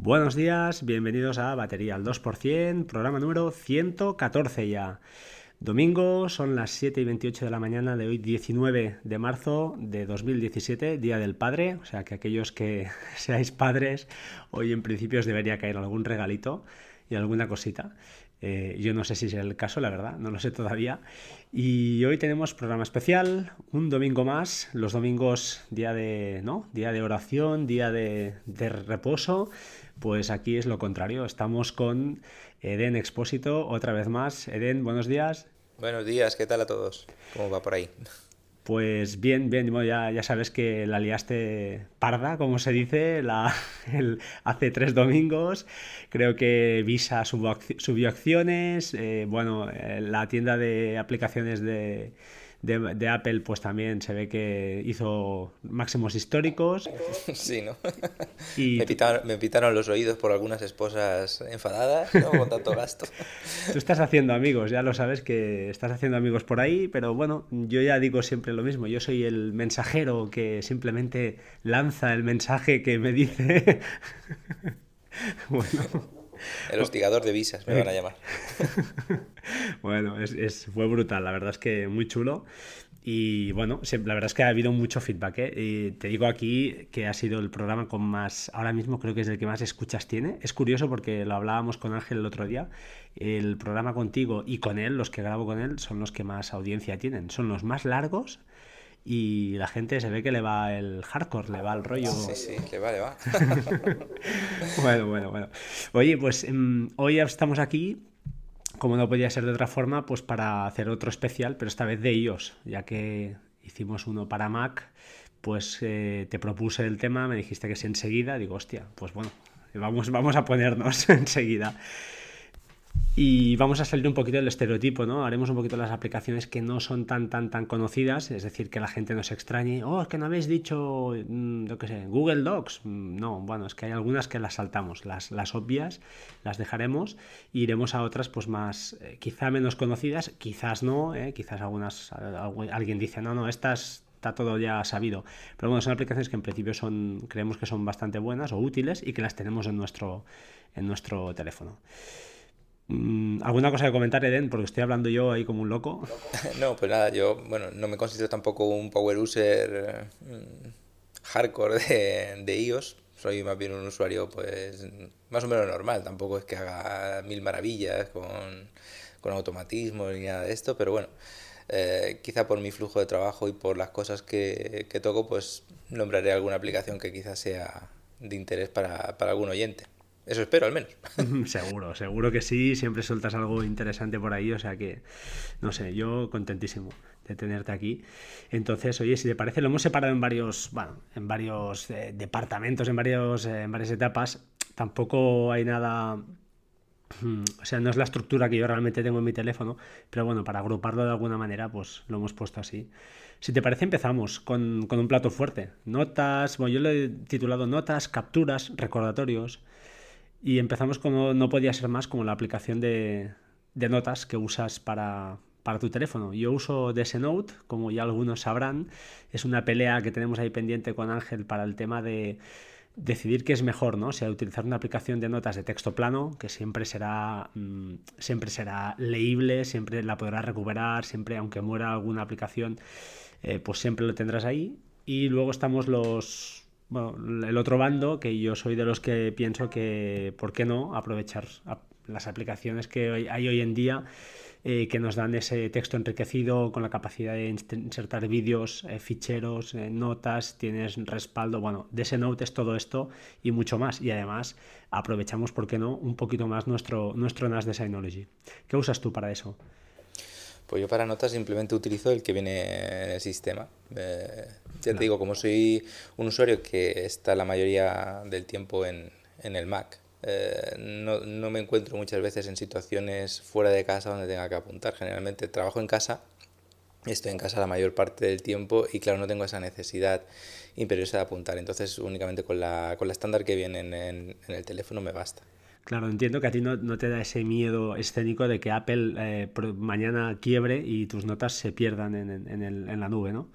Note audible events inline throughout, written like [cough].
Buenos días, bienvenidos a Batería al 2%, programa número 114 ya. Domingo son las 7 y 28 de la mañana de hoy, 19 de marzo de 2017, Día del Padre. O sea que aquellos que [laughs] seáis padres, hoy en principio os debería caer algún regalito y alguna cosita. Eh, yo no sé si es el caso, la verdad, no lo sé todavía. Y hoy tenemos programa especial, un domingo más, los domingos día de, ¿no? día de oración, día de, de reposo. Pues aquí es lo contrario, estamos con Eden Expósito otra vez más. Eden, buenos días. Buenos días, ¿qué tal a todos? ¿Cómo va por ahí? Pues bien, bien, ya, ya sabes que la liaste parda, como se dice, la, [laughs] hace tres domingos. Creo que Visa subió, acciones, eh, bueno, eh, la tienda de aplicaciones de, de, Apple, pues también se ve que hizo máximos históricos. [laughs] Sí, ¿no? Y me, pitaron, los oídos por algunas esposas enfadadas, ¿no? Con tanto gasto. [laughs] Tú estás haciendo amigos, ya lo sabes que estás haciendo amigos por ahí, pero bueno, yo ya digo siempre lo mismo. Yo soy el mensajero que simplemente lanza el mensaje que me dice. [laughs] bueno. [laughs] El hostigador de visas me van a llamar. [laughs] bueno, es, fue brutal, la verdad es que muy chulo. Y bueno, la verdad es que ha habido mucho feedback. ¿eh? Y te digo aquí que ha sido el programa con más, ahora mismo creo que es el que más escuchas tiene. Es curioso porque lo hablábamos con Ángel el otro día. El programa contigo y con él, los que grabo con él, son los que más audiencia tienen. Son los más largos y la gente se ve que le va el hardcore, le va el rollo. Sí, sí, le va, le va. [laughs] bueno, bueno, bueno. Oye, pues em, hoy estamos aquí, como no podía ser de otra forma, pues para hacer otro especial, pero esta vez de iOS, ya que hicimos uno para Mac, pues eh, te propuse el tema, me dijiste que sí enseguida, digo, hostia, pues bueno, vamos, vamos a ponernos [laughs] enseguida. Y vamos a salir un poquito del estereotipo, ¿no? Haremos un poquito las aplicaciones que no son tan, tan, tan conocidas, es decir, que la gente no se extrañe, oh, es que no habéis dicho, mm, yo qué sé, Google Docs. Mm, no, bueno, es que hay algunas que las saltamos, las, las obvias las dejaremos e iremos a otras, pues más, eh, quizá menos conocidas, quizás no, ¿eh? quizás algunas, alguien dice, no, no, estas está todo ya sabido. Pero bueno, son aplicaciones que en principio son, creemos que son bastante buenas o útiles y que las tenemos en nuestro, en nuestro teléfono. Mm, ¿Alguna cosa que comentar, Eden? Porque estoy hablando yo ahí como un loco. [laughs] No, pues nada, yo bueno, no me considero tampoco un power user mm, hardcore de, de, iOS. Soy más bien un usuario pues más o menos normal. Tampoco es que haga mil maravillas con, con automatismo ni nada de esto, pero bueno, eh, quizá por mi flujo de trabajo y por las cosas que, que toco, pues nombraré alguna aplicación que quizás sea de interés para, para algún oyente. Eso espero, al menos. [laughs] [laughs] seguro, seguro que sí. Siempre sueltas algo interesante por ahí. O sea que, no sé, yo contentísimo de tenerte aquí. Entonces, oye, si te parece, lo hemos separado en varios, bueno, en varios eh, departamentos, en, varios, eh, en varias etapas. Tampoco hay nada o sea, no es la estructura que yo realmente tengo en mi teléfono, pero bueno, para agruparlo de alguna manera, pues lo hemos puesto así. Si te parece, empezamos con, con un plato fuerte. Notas, bueno, yo lo he titulado notas, capturas, recordatorios. Y empezamos con no podía ser más como la aplicación de, de notas que usas para, para tu teléfono. Yo uso Note, como ya algunos sabrán. Es una pelea que tenemos ahí pendiente con Ángel para el tema de decidir qué es mejor, ¿no? O sea, utilizar una aplicación de notas de texto plano, que siempre será, mm, siempre será leíble, siempre la podrás recuperar, siempre, aunque muera alguna aplicación, eh, pues siempre lo tendrás ahí. Y luego estamos los, bueno, el otro bando, que yo soy de los que pienso que, ¿por qué no aprovechar las aplicaciones que hay hoy en día eh, que nos dan ese texto enriquecido con la capacidad de insertar vídeos, eh, ficheros, eh, notas, tienes respaldo, bueno, de ese note es todo esto y mucho más. Y además aprovechamos, ¿por qué no?, un poquito más nuestro, nuestro NAS de Synology. ¿Qué usas tú para eso? Pues yo para notas simplemente utilizo el que viene en el sistema. Eh, ya te digo, como soy un usuario que está la mayoría del tiempo en, en el Mac, eh, no, no, me encuentro muchas veces en situaciones fuera de casa donde tenga que apuntar. Generalmente trabajo en casa, estoy en casa la mayor parte del tiempo y claro, no tengo esa necesidad imperiosa de apuntar. Entonces únicamente con la, con la estándar que viene en, en el teléfono me basta. Claro, entiendo que a ti no, no, te da ese miedo escénico de que Apple eh, mañana quiebre y tus notas se pierdan en, en, el, en la nube, ¿no?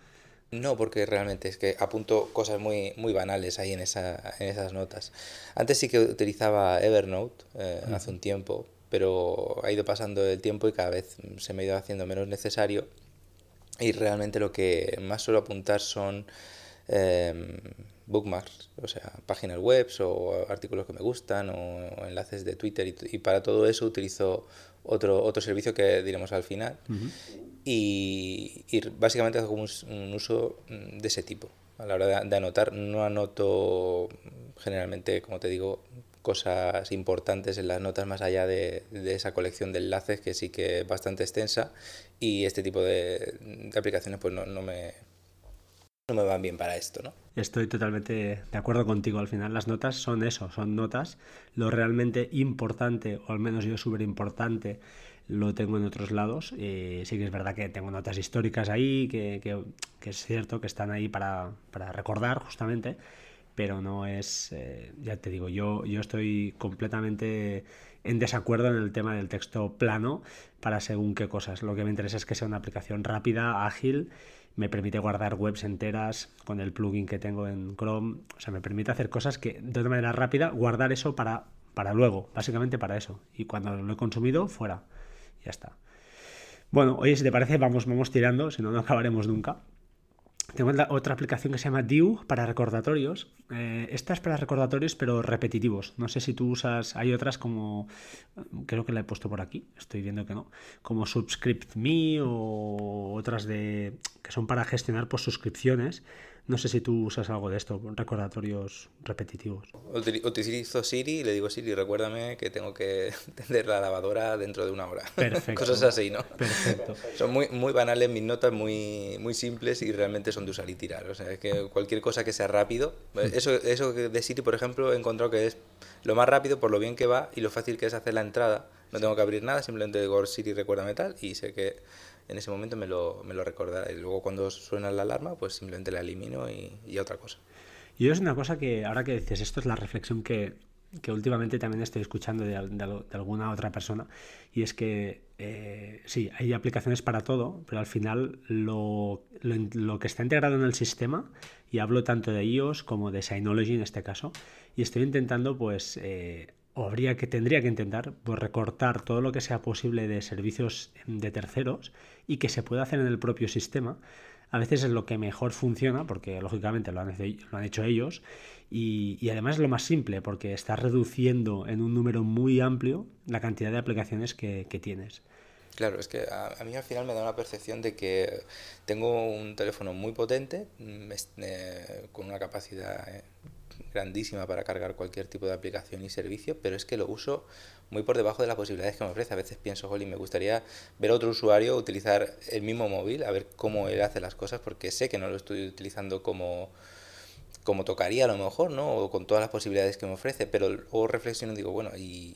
No, porque realmente es que apunto cosas muy, muy banales ahí en, esa, en esas notas. Antes sí que utilizaba Evernote eh, hace un tiempo, pero ha ido pasando el tiempo y cada vez se me ha ido haciendo menos necesario. Y realmente lo que más suelo apuntar son em, bookmarks, o sea, páginas web o artículos que me gustan o, enlaces de Twitter y, para todo eso utilizo otro, otro servicio que diremos al final y, básicamente hago un, uso mm, de ese tipo. A la hora de, anotar, no anoto generalmente, como te digo, cosas importantes en las notas más allá de, esa colección de enlaces que sí que es bastante extensa y este tipo de, aplicaciones pues no, no, me, no me van bien para esto, ¿no? Estoy totalmente de acuerdo contigo. Al final las notas son eso, son notas. Lo realmente importante, o al menos yo súper importante, lo tengo en otros lados. sí que es verdad que tengo notas históricas ahí, que, que, es cierto que están ahí para, para recordar justamente, pero no es, eh, ya te digo, yo, yo estoy completamente en desacuerdo en el tema del texto plano para según qué cosas. Lo que me interesa es que sea una aplicación rápida, ágil, me permite guardar webs enteras con el plugin que tengo en Chrome, o sea, me permite hacer cosas que de una manera rápida, guardar eso para, para luego, básicamente para eso. Y cuando lo he consumido, fuera. Ya está. Bueno, oye, si te parece, vamos, vamos tirando, si no, no acabaremos nunca. Tengo otra aplicación que se llama Dew para recordatorios. Eh, esta es para recordatorios, pero repetitivos. No sé si tú usas. Hay otras como. Creo que la he puesto por aquí. Estoy viendo que no. Como Subscript Me o otras de que son para gestionar por suscripciones. No sé si tú usas algo de esto, recordatorios repetitivos. Utilizo Siri y le digo, Siri, recuérdame que tengo que [laughs] tender la lavadora dentro de una hora. [laughs] Perfecto. Cosas así, ¿no? Perfecto. [laughs] son muy, muy banales mis notas, muy, muy simples y realmente son de usar y tirar. O sea, es que cualquier cosa que sea rápido. Mm. Eso, eso de Siri, por ejemplo, he encontrado que es lo más rápido por lo bien que va y lo fácil que es hacer la entrada. No tengo que abrir nada, simplemente digo Siri, recuérdame tal y sé que en ese momento me lo, me lo. Y luego cuando suena la alarma, pues simplemente la elimino y, otra cosa. Y es una cosa que, ahora que dices esto, es la reflexión que, que últimamente también estoy escuchando de, alguna otra persona, y es que eh, sí, hay aplicaciones para todo, pero al final lo, lo, que está integrado en el sistema, y hablo tanto de iOS como de Synology en este caso, y estoy intentando pues... Eh, habría que tendría que intentar pues, recortar todo lo que sea posible de servicios de terceros y que se pueda hacer en el propio sistema. A veces es lo que mejor funciona, porque lógicamente lo han, hecho ellos, y, además es lo más simple, porque estás reduciendo en un número muy amplio la cantidad de aplicaciones que, tienes. Claro, es que a, mí al final me da una percepción de que tengo un teléfono muy potente, mm, eh, con una capacidad eh, grandísima para cargar cualquier tipo de aplicación y servicio, pero es que lo uso muy por debajo de las posibilidades que me ofrece. A veces pienso, Jolly, me gustaría ver a otro usuario utilizar el mismo móvil, a ver cómo él hace las cosas, porque sé que no lo estoy utilizando como como tocaría a lo mejor, ¿no? O con todas las posibilidades que me ofrece, pero luego reflexiono y digo, bueno, y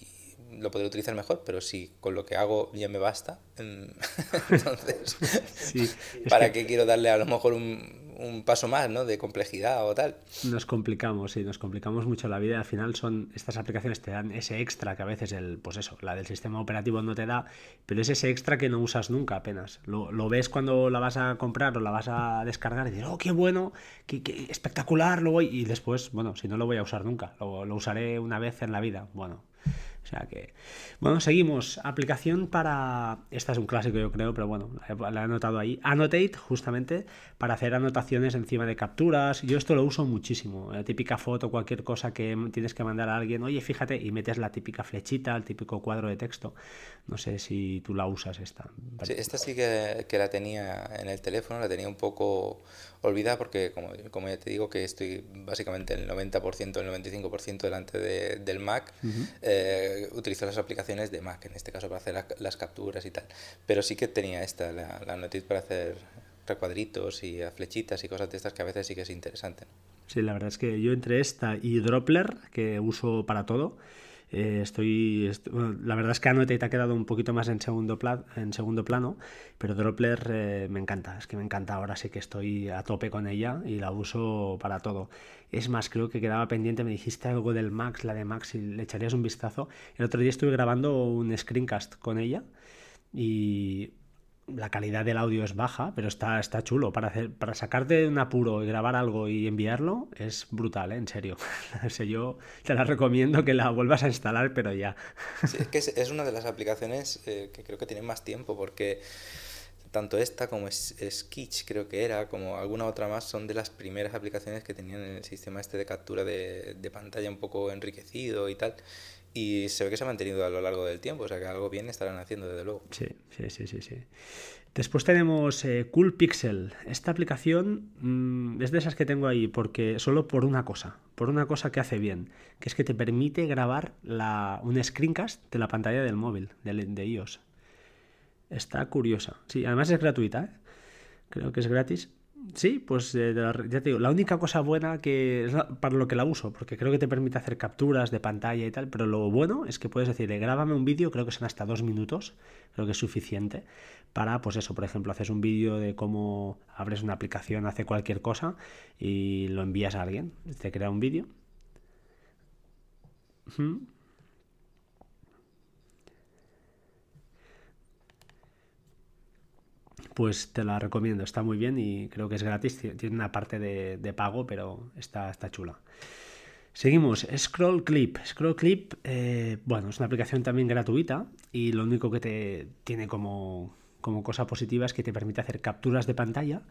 lo podría utilizar mejor, pero si con lo que hago ya me basta, [laughs] entonces, sí, ¿para qué quiero darle a lo mejor un, un paso más, ¿no? De complejidad o tal. Nos complicamos, sí, nos complicamos mucho la vida. Al final son estas aplicaciones te dan ese extra que a veces el, pues eso, la del sistema operativo no te da, pero es ese extra que no usas nunca apenas. Lo, ves cuando la vas a comprar o la vas a descargar y dices, oh, qué bueno, qué, qué espectacular, lo voy. Y después, bueno, si no lo voy a usar nunca, lo usaré una vez en la vida. Bueno, o sea que, bueno, seguimos. Aplicación para, esta es un clásico yo creo, pero bueno, la he anotado ahí. Annotate, justamente, para hacer anotaciones encima de capturas. Yo esto lo uso muchísimo. La típica foto, cualquier cosa que tienes que mandar a alguien, oye, fíjate, y metes la típica flechita, el típico cuadro de texto. No sé si tú la usas esta. Sí, esta sí que, que la tenía en el teléfono, la tenía un poco olvidada porque, como, como ya te digo, que estoy básicamente el 90%, el 95% delante de, del Mac. eh, utilizo las aplicaciones de Mac, en este caso para hacer las capturas y tal. Pero sí que tenía esta, la, la noticia para hacer recuadritos y flechitas y cosas de estas que a veces sí que es interesante. Sí, la verdad es que yo entre esta y Dropler, que uso para todo, eh, estoy, la verdad es que Annotate ha quedado un poquito más en segundo, en segundo plano, pero Dropler eh, me encanta, es que me encanta, ahora sí que estoy a tope con ella y la uso para todo. Es más, creo que quedaba pendiente, me dijiste algo del Max, la de Max, y le echarías un vistazo. El otro día estuve grabando un screencast con ella y la calidad del audio es baja, pero está, está chulo. Para, hacer, para sacarte de un apuro y grabar algo y enviarlo es brutal, ¿eh? en serio. [laughs] yo te la recomiendo que la vuelvas a instalar, pero ya. es que es, una de las aplicaciones eh, que creo que tienen más tiempo, porque tanto esta como Skitch creo que era, como alguna otra más, son de las primeras aplicaciones que tenían el sistema este de captura de, de pantalla un poco enriquecido y tal. Y se ve que se ha mantenido a lo largo del tiempo, o sea que algo bien estarán haciendo, desde luego. Sí, sí, sí, sí. sí. Después tenemos eh, Cool Pixel. Esta aplicación mm, es de esas que tengo ahí porque solo por una cosa, por una cosa que hace bien, que es que te permite grabar la, un screencast de la pantalla del móvil, de, de iOS. Está curiosa. Sí, además es gratuita, ¿eh? creo que es gratis. Sí, pues eh, ya te digo, la única cosa buena que es para lo que la uso, porque creo que te permite hacer capturas de pantalla y tal, pero lo bueno es que puedes decirle, grábame un vídeo, creo que son hasta dos minutos, creo que es suficiente para, pues eso, por ejemplo, haces un vídeo de cómo abres una aplicación, hace cualquier cosa y lo envías a alguien, te crea un vídeo. Pues te la recomiendo, está muy bien y creo que es gratis, tiene una parte de, pago, pero está, está chula. Seguimos, Scroll Clip. Scroll Clip, eh, bueno, es una aplicación también gratuita y lo único que te tiene como, como cosa positiva es que te permite hacer capturas de pantalla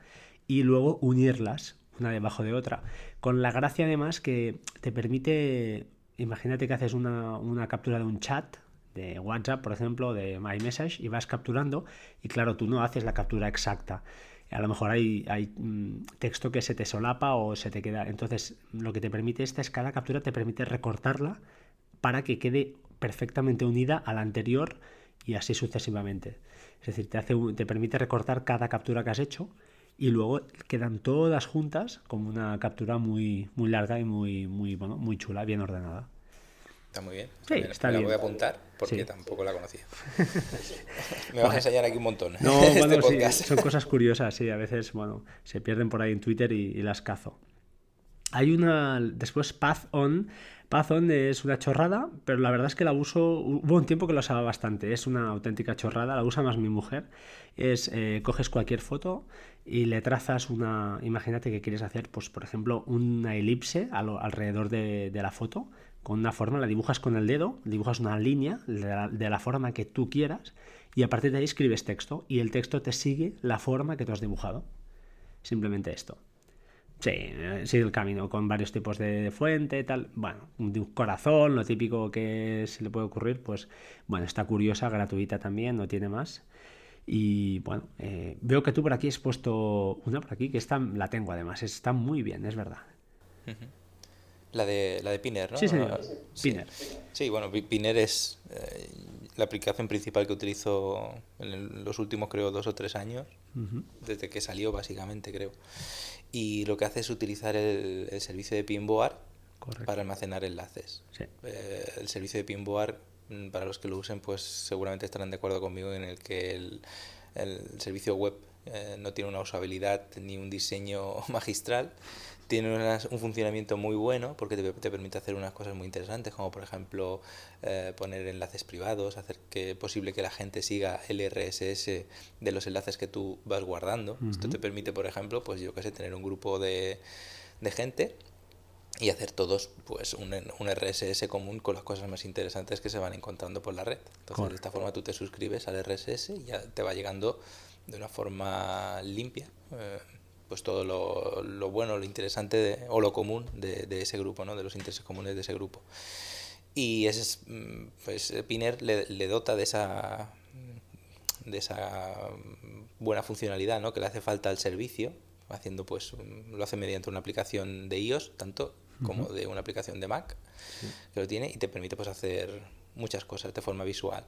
y luego unirlas una debajo de otra. Con la gracia además que te permite, imagínate que haces una, una captura de un chat de WhatsApp, por ejemplo, de MyMessage, y vas capturando, y claro, tú no haces la captura exacta. A lo mejor hay, hay mm, texto que se te solapa o se te queda. Entonces, lo que te permite esta es cada captura te permite recortarla para que quede perfectamente unida a la anterior y así sucesivamente. Es decir, te, hace, te permite recortar cada captura que has hecho y luego quedan todas juntas como una captura muy, muy larga y muy, muy, bueno, muy chula, bien ordenada. Está muy bien. sí, está bien. La voy a apuntar porque tampoco la conocía. [laughs] Me vas a enseñar aquí un montón. No, [laughs] este bueno, sí, son cosas curiosas, sí. A veces, bueno, se pierden por ahí en Twitter y, las cazo. Hay una. Después Path On. Path On es una chorrada, pero la verdad es que la uso. Hubo un tiempo que la usaba bastante. Es una auténtica chorrada, la usa más mi mujer. Es eh, coges cualquier foto y le trazas una. Imagínate que quieres hacer, pues, por ejemplo, una elipse alrededor de, de la foto con una forma, la dibujas con el dedo, dibujas una línea de la, forma que tú quieras y a partir de ahí escribes texto y el texto te sigue la forma que tú has dibujado. Simplemente esto. Sí, eh, sigue el camino con varios tipos de fuente, tal. Bueno, un corazón, lo típico que se le puede ocurrir, pues bueno, está curiosa, gratuita también, no tiene más. Y bueno, eh, veo que tú por aquí has puesto una por aquí, que esta la tengo además, está muy bien, es verdad. La de, la de Piner, ¿no? Sí, señor. Piner. Sí, bueno, Piner es eh, la aplicación principal que utilizo en los últimos, creo, dos o tres años, desde que salió, básicamente, creo. Y lo que hace es utilizar el, servicio de Pinboard para almacenar enlaces. Eh, el servicio de Pinboard, mm, para los que lo usen, pues seguramente estarán de acuerdo conmigo en el que el, el servicio web eh, no tiene una usabilidad ni un diseño [laughs] magistral tiene un funcionamiento muy bueno porque te, permite hacer unas cosas muy interesantes, como por ejemplo eh, poner enlaces privados, hacer que posible que la gente siga el RSS de los enlaces que tú vas guardando. Esto te permite, por ejemplo, pues yo qué sé, tener un grupo de, de gente y hacer todos pues un, un, RSS común con las cosas más interesantes que se van encontrando por la red. Entonces, de esta forma tú te suscribes al RSS y ya te va llegando de una forma limpia. Eh, pues todo lo, lo bueno, lo interesante o lo común de, de, ese grupo, ¿no? de los intereses comunes de ese grupo. Y ese mm, pues Piner le, le, dota de esa, de esa buena funcionalidad ¿no? que le hace falta al servicio, haciendo pues lo hace mediante una aplicación de iOS, tanto como de una aplicación de Mac, que lo tiene y te permite pues hacer muchas cosas de forma visual.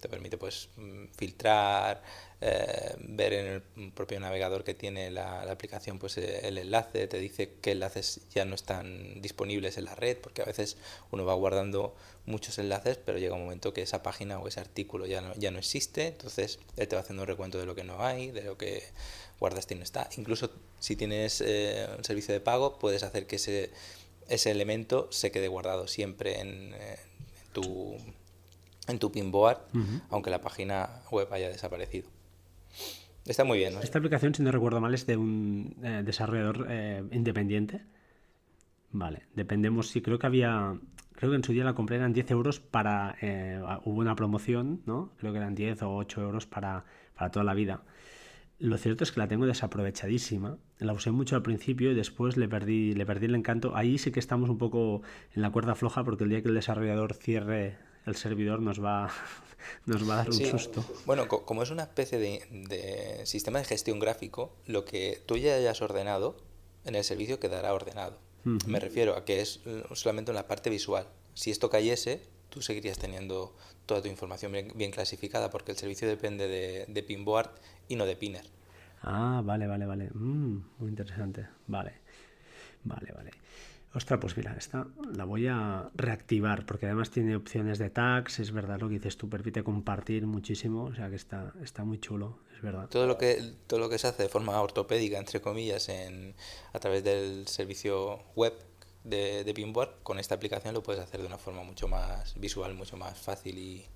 Te permite pues mm, filtrar, eh, ver en el propio navegador que tiene la, aplicación pues eh, el enlace, te dice qué enlaces ya no están disponibles en la red, porque a veces uno va guardando muchos enlaces, pero llega un momento que esa página o ese artículo ya no, ya no existe, entonces él te va haciendo un recuento de lo que no hay, de lo que guardaste y no está. Incluso si tienes eh, un servicio de pago, puedes hacer que ese, ese elemento se quede guardado siempre en tu en tu pinboard, aunque la página web haya desaparecido. Está muy bien. Esta aplicación, si no recuerdo mal, es de un eh, desarrollador eh, independiente. Vale, dependemos, sí, creo que había, creo que en su día la compré eran 10 euros para, eh, hubo una promoción, ¿no? Creo que eran 10 o 8 euros para, para toda la vida. Lo cierto es que la tengo desaprovechadísima. La usé mucho al principio y después le perdí, le perdí el encanto. Ahí sí que estamos un poco en la cuerda floja porque el día que el desarrollador cierre el servidor nos va, [laughs] nos va a dar un susto. Bueno, como es una especie de, sistema de gestión gráfico, lo que tú ya hayas ordenado en el servicio quedará ordenado. Me refiero a que es solamente una parte visual. Si esto cayese, tú seguirías teniendo toda tu información bien, clasificada porque el servicio depende de, de, Pinboard y no de Pinner. Ah, vale, vale, vale. Mm, muy interesante. Vale, vale, vale. Ostras, pues mira, esta la voy a reactivar porque además tiene opciones de tags, es verdad lo que dices tú, permite compartir muchísimo, o sea que está, está muy chulo, es verdad. Todo lo que, todo lo que se hace de forma ortopédica, entre comillas, en, a través del servicio web de, de Pinboard, con esta aplicación lo puedes hacer de una forma mucho más visual, mucho más fácil y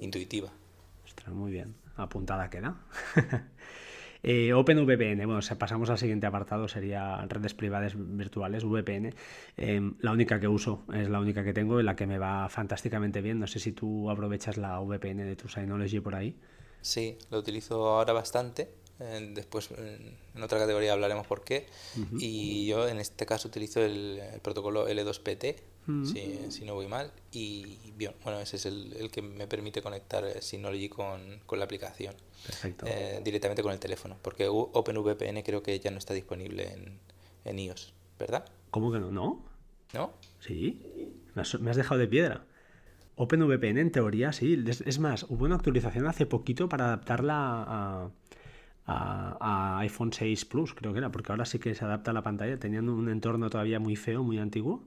intuitiva. Ostras, muy bien, apuntada queda. [laughs] Eh, OpenVPN, bueno, si pasamos al siguiente apartado, sería redes privadas virtuales, VPN. Em, la única que uso, es la única que tengo y la que me va fantásticamente bien. No sé si tú aprovechas la VPN de tu Synology por ahí. Sí, lo utilizo ahora bastante. Después en otra categoría hablaremos por qué. Y yo en este caso utilizo el protocolo L2PT, si, no voy mal. Y bien, bueno, ese es el, que me permite conectar eh, Synology con, con la aplicación. Eh, directamente con el teléfono. Porque OpenVPN creo que ya no está disponible en, en iOS, ¿verdad? ¿Cómo que no? ¿No? ¿No? Sí. Me has, dejado de piedra. OpenVPN en teoría sí. Es, más, hubo una actualización hace poquito para adaptarla a, a, iPhone 6 Plus, creo que era, porque ahora sí que se adapta a la pantalla, teniendo un entorno todavía muy feo, muy antiguo.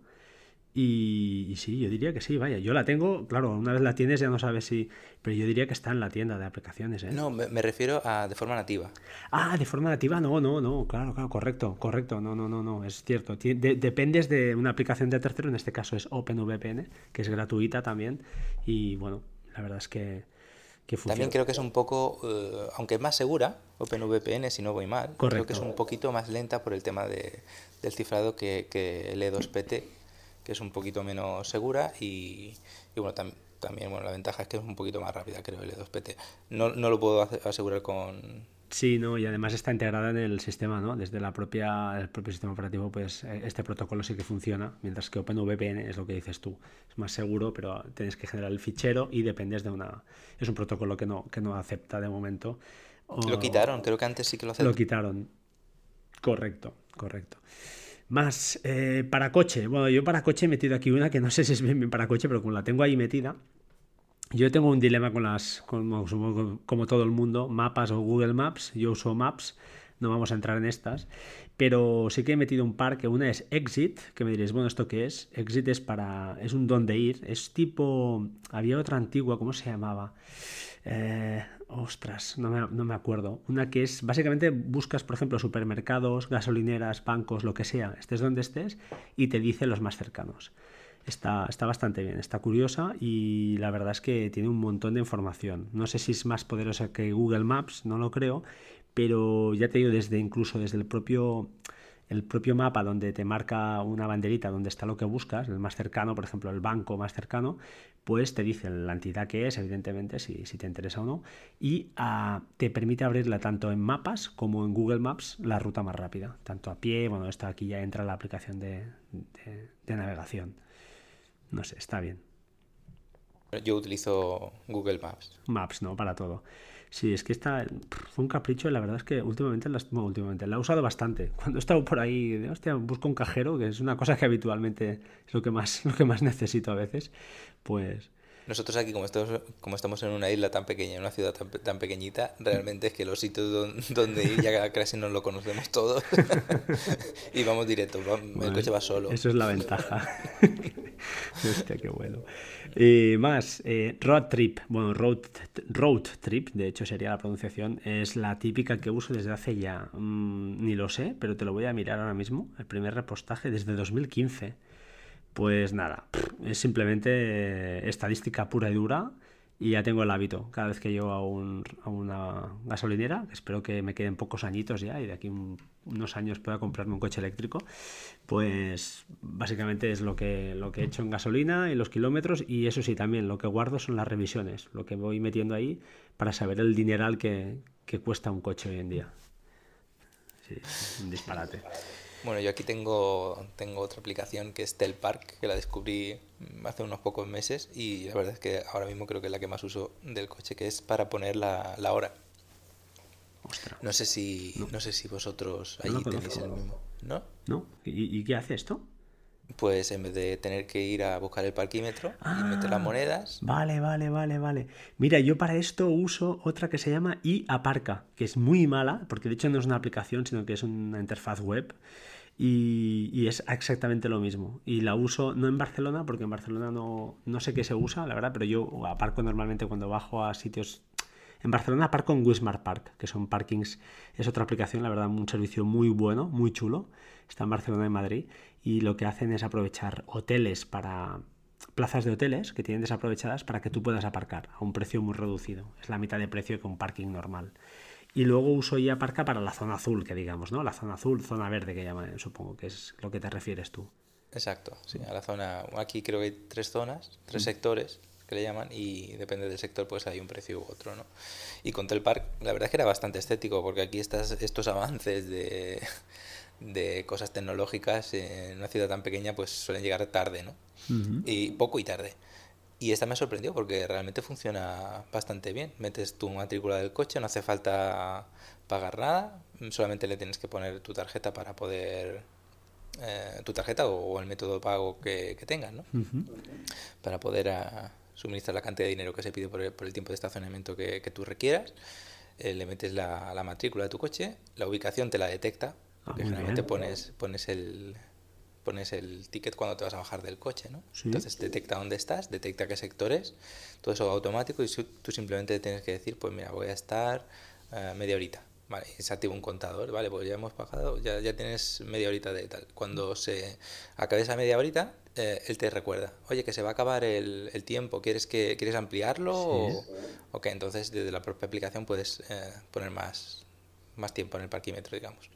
Y, sí, yo diría que sí, vaya, yo la tengo, claro, una vez la tienes ya no sabes si, pero yo diría que está en la tienda de aplicaciones. ¿eh? No, me, refiero a de forma nativa. Ah, de forma nativa, no, no, no, claro, claro, correcto, correcto, no, no, no, no, es cierto. dependes de una aplicación de tercero, en este caso es OpenVPN, que es gratuita también, y bueno, la verdad es que, que funciona. También creo que es un poco, eh, aunque es más segura, OpenVPN, si no voy mal, creo que es un poquito más lenta por el tema de, del cifrado que, que el E2PT que es un poquito menos segura y, bueno, también bueno, la ventaja es que es un poquito más rápida, creo, el E2PT. No, no lo puedo asegurar con... Sí, no, y además está integrada en el sistema, ¿no? Desde la propia, el propio sistema operativo, pues eh, este protocolo sí que funciona, mientras que OpenVPN es lo que dices tú. Es más seguro, pero tienes que generar el fichero y dependes de una... Es un protocolo que no, que no acepta de momento. Lo quitaron, creo que antes sí que lo aceptaron. Lo quitaron. Correcto, correcto. Más eh, para coche. Bueno, yo para coche he metido aquí una que no sé si es bien, para coche, pero como la tengo ahí metida. Yo tengo un dilema con las, como, como todo el mundo, mapas o Google Maps. Yo uso Maps, no vamos a entrar en estas. Pero sí que he metido un par, que una es Exit, que me diréis, bueno, ¿esto qué es? Exit es para, es un don de ir, es tipo, había otra antigua, ¿cómo se llamaba? Eh, ostras, no me, acuerdo. Una que es, básicamente buscas, por ejemplo, supermercados, gasolineras, bancos, lo que sea, estés donde estés, y te dice los más cercanos. Está, está bastante bien, está curiosa y la verdad es que tiene un montón de información. No sé si es más poderosa que Google Maps, no lo creo, pero ya te digo, desde incluso desde el propio el propio mapa donde te marca una banderita donde está lo que buscas, el más cercano, por ejemplo, el banco más cercano, pues te dice la entidad que es, evidentemente, si, te interesa o no, y ah, te permite abrirla tanto en mapas como en Google Maps la ruta más rápida, tanto a pie, bueno, esto aquí ya entra la aplicación de, de navegación. No sé, está bien. Yo utilizo Google Maps. Maps, ¿no? Para todo. Sí, es que esta fue un capricho y la verdad es que últimamente, la, últimamente la he usado bastante. [laughs] Cuando he estado por ahí, de, hostia, busco un cajero, que es una cosa que habitualmente es lo que más, [laughs] lo que más necesito a veces, pues... Nosotros aquí, como estamos, como estamos en una isla tan pequeña, en una ciudad tan, pequeñita, realmente es que los sitios [laughs] donde, ir ya casi nos lo conocemos todos [laughs] y vamos directo, el coche va solo. Eso es la ventaja. [laughs] Hostia, qué bueno. Y más, eh, road trip. Bueno, road, road trip, de hecho sería la pronunciación, es la típica que uso desde hace ya, mm, ni lo sé, pero te lo voy a mirar ahora mismo. El primer repostaje desde 2015. Pues nada, es simplemente eh, estadística pura y dura y ya tengo el hábito. Cada vez que llego a, un, a una gasolinera, espero que me queden pocos añitos ya y de aquí unos años pueda comprarme un coche eléctrico, pues básicamente es lo que, lo que he hecho en gasolina y los kilómetros y eso sí, también lo que guardo son las revisiones, lo que voy metiendo ahí para saber el dineral que, que cuesta un coche hoy en día. Sí, un disparate. Bueno, yo aquí tengo, tengo otra aplicación que es Telpark, que la descubrí hace unos pocos meses y la verdad es que ahora mismo creo que es la que más uso del coche, que es para poner la, la hora. No sé si no. sé si vosotros ahí tenéis el mismo. ¿No? ¿No? ¿Y, qué hace esto? Pues en vez de tener que ir a buscar el parquímetro y meter las ah, monedas. Vale, vale, vale, vale. Mira, yo para esto uso otra que se llama iAparca, que es muy mala, porque de hecho no es una aplicación, sino que es una interfaz web. Y, es exactamente lo mismo. Y la uso no en Barcelona, porque en Barcelona no, no sé qué se usa, la verdad, pero yo aparco normalmente cuando bajo a sitios en Barcelona aparco en Wismar Park, que son parkings, es otra aplicación, la verdad, un servicio muy bueno, muy chulo. Está en Barcelona y Madrid. Y lo que hacen es aprovechar hoteles para plazas de hoteles que tienen desaprovechadas para que tú puedas aparcar a un precio muy reducido. Es la mitad de precio que un parking normal. Y luego uso ya aparca para la zona azul, que digamos, ¿no? La zona azul, zona verde que llaman, supongo que es lo que te refieres tú. Exacto, sí, a la zona. Aquí creo que hay tres zonas, tres mm. sectores que le llaman, y depende del sector, pues hay un precio u otro, ¿no? Y con Telpark, la verdad es que era bastante estético, porque aquí estas, estos avances de, de cosas tecnológicas en una ciudad tan pequeña, pues suelen llegar tarde, ¿no? Y poco y tarde. Y esta me sorprendió porque realmente funciona bastante bien. Metes tu matrícula del coche, no hace falta pagar nada, solamente le tienes que poner tu tarjeta para poder eh, tu tarjeta o, el método de pago que, tengas, ¿no? Para poder ah, suministrar la cantidad de dinero que se pide por el, por el tiempo de estacionamiento que, tú requieras. Eh, le metes la, la, matrícula de tu coche, la ubicación te la detecta, ah, generalmente pones, pones el, pones el ticket cuando te vas a bajar del coche, ¿no? Entonces detecta dónde estás, detecta qué sectores, todo eso automático y tú simplemente tienes que decir, pues mira, voy a estar eh, media horita. Vale, y se activa un contador, vale, pues ya hemos pagado, ya, ya tienes media horita de tal. Cuando se acabe esa media horita, eh, él te recuerda, oye, que se va a acabar el, el tiempo, ¿quieres que quieres ampliarlo? O, ok, entonces desde la propia aplicación puedes eh, poner más, más tiempo en el parquímetro, digamos.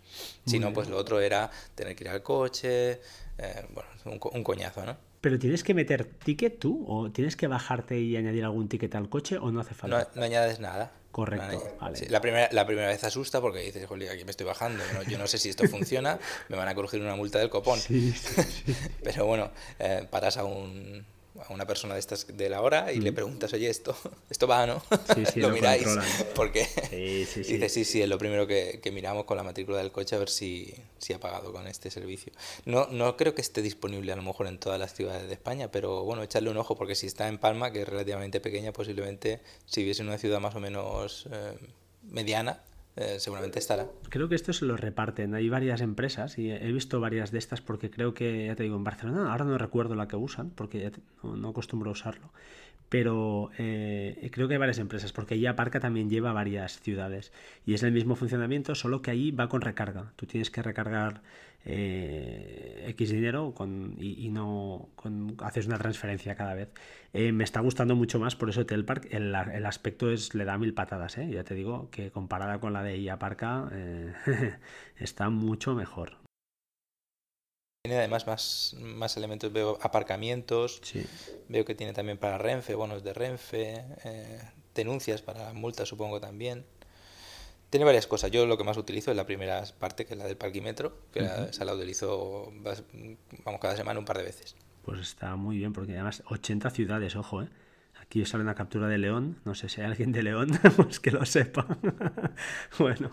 Si no, pues lo otro era tener que ir al coche, eh, bueno, un, coñazo, ¿no? ¿Pero tienes que meter ticket tú? ¿O tienes que bajarte y añadir algún ticket al coche o no hace falta? No, añades nada. Correcto, vale. la, primera, la primera vez asusta porque dices, joder, aquí me estoy bajando, yo no sé si esto [laughs] funciona, me van a crujir una multa del copón. Sí, [laughs] Pero bueno, eh, paras a un, a una persona de estas de la hora y le preguntas, oye, esto, [laughs] esto va, ¿no? Sí, sí, [laughs] lo, miráis. Porque sí, sí, [laughs] sí. dice, sí, sí, es lo primero que, que, miramos con la matrícula del coche a ver si, si ha pagado con este servicio. No, no creo que esté disponible a lo mejor en todas las ciudades de España, pero bueno, echarle un ojo porque si está en Palma, que es relativamente pequeña, posiblemente si en una ciudad más o menos eh, mediana, eh, seguramente estará. Creo que esto se lo reparten. Hay varias empresas y he visto varias de estas porque creo que, ya te digo, en Barcelona, ahora no recuerdo la que usan porque no, no, acostumbro a usarlo. Pero eh, creo que hay varias empresas porque ya Aparca también lleva varias ciudades y es el mismo funcionamiento, solo que ahí va con recarga. Tú tienes que recargar eh, X dinero con, y, no con, haces una transferencia cada vez. Eh, me está gustando mucho más, por eso Telpark, el, aspecto es, le da mil patadas, ¿eh? ya te digo que comparada con la de Iaparca eh, [laughs] está mucho mejor. Tiene además más, más elementos, veo aparcamientos, veo que tiene también para Renfe, bonos de Renfe, denuncias para multas supongo también. Tiene varias cosas. Yo lo que más utilizo es la primera parte, que es la del parquímetro, que esa la utilizo, vamos, cada semana un par de veces. Pues está muy bien, porque además 80 ciudades, ojo, ¿eh? Aquí sale una captura de León, no sé si hay alguien de León, [laughs] pues que lo sepa. [laughs] bueno,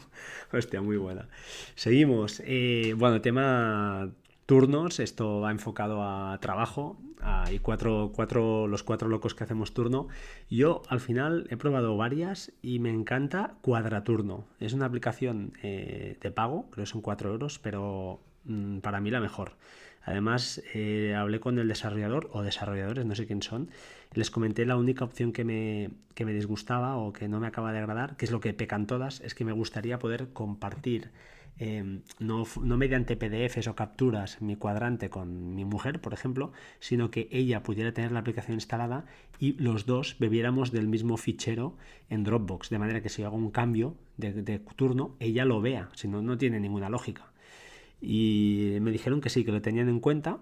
hostia, muy buena. Seguimos. Eh, bueno, tema turnos, esto va enfocado a trabajo, hay cuatro, cuatro, los cuatro locos que hacemos turno. Yo al final he probado varias y me encanta Cuadraturno. Es una aplicación eh, de pago, creo que son 4 euros, pero mm, para mí la mejor. Además, eh, hablé con el desarrollador o desarrolladores, no sé quién son. Les comenté la única opción que me, que me disgustaba o que no me acaba de agradar, que es lo que pecan todas, es que me gustaría poder compartir em, no, no, mediante PDFs o capturas mi cuadrante con mi mujer, por ejemplo, sino que ella pudiera tener la aplicación instalada y los dos bebiéramos del mismo fichero en Dropbox, de manera que si hago un cambio de, de turno, ella lo vea, si no, no tiene ninguna lógica. Y me dijeron que sí, que lo tenían en cuenta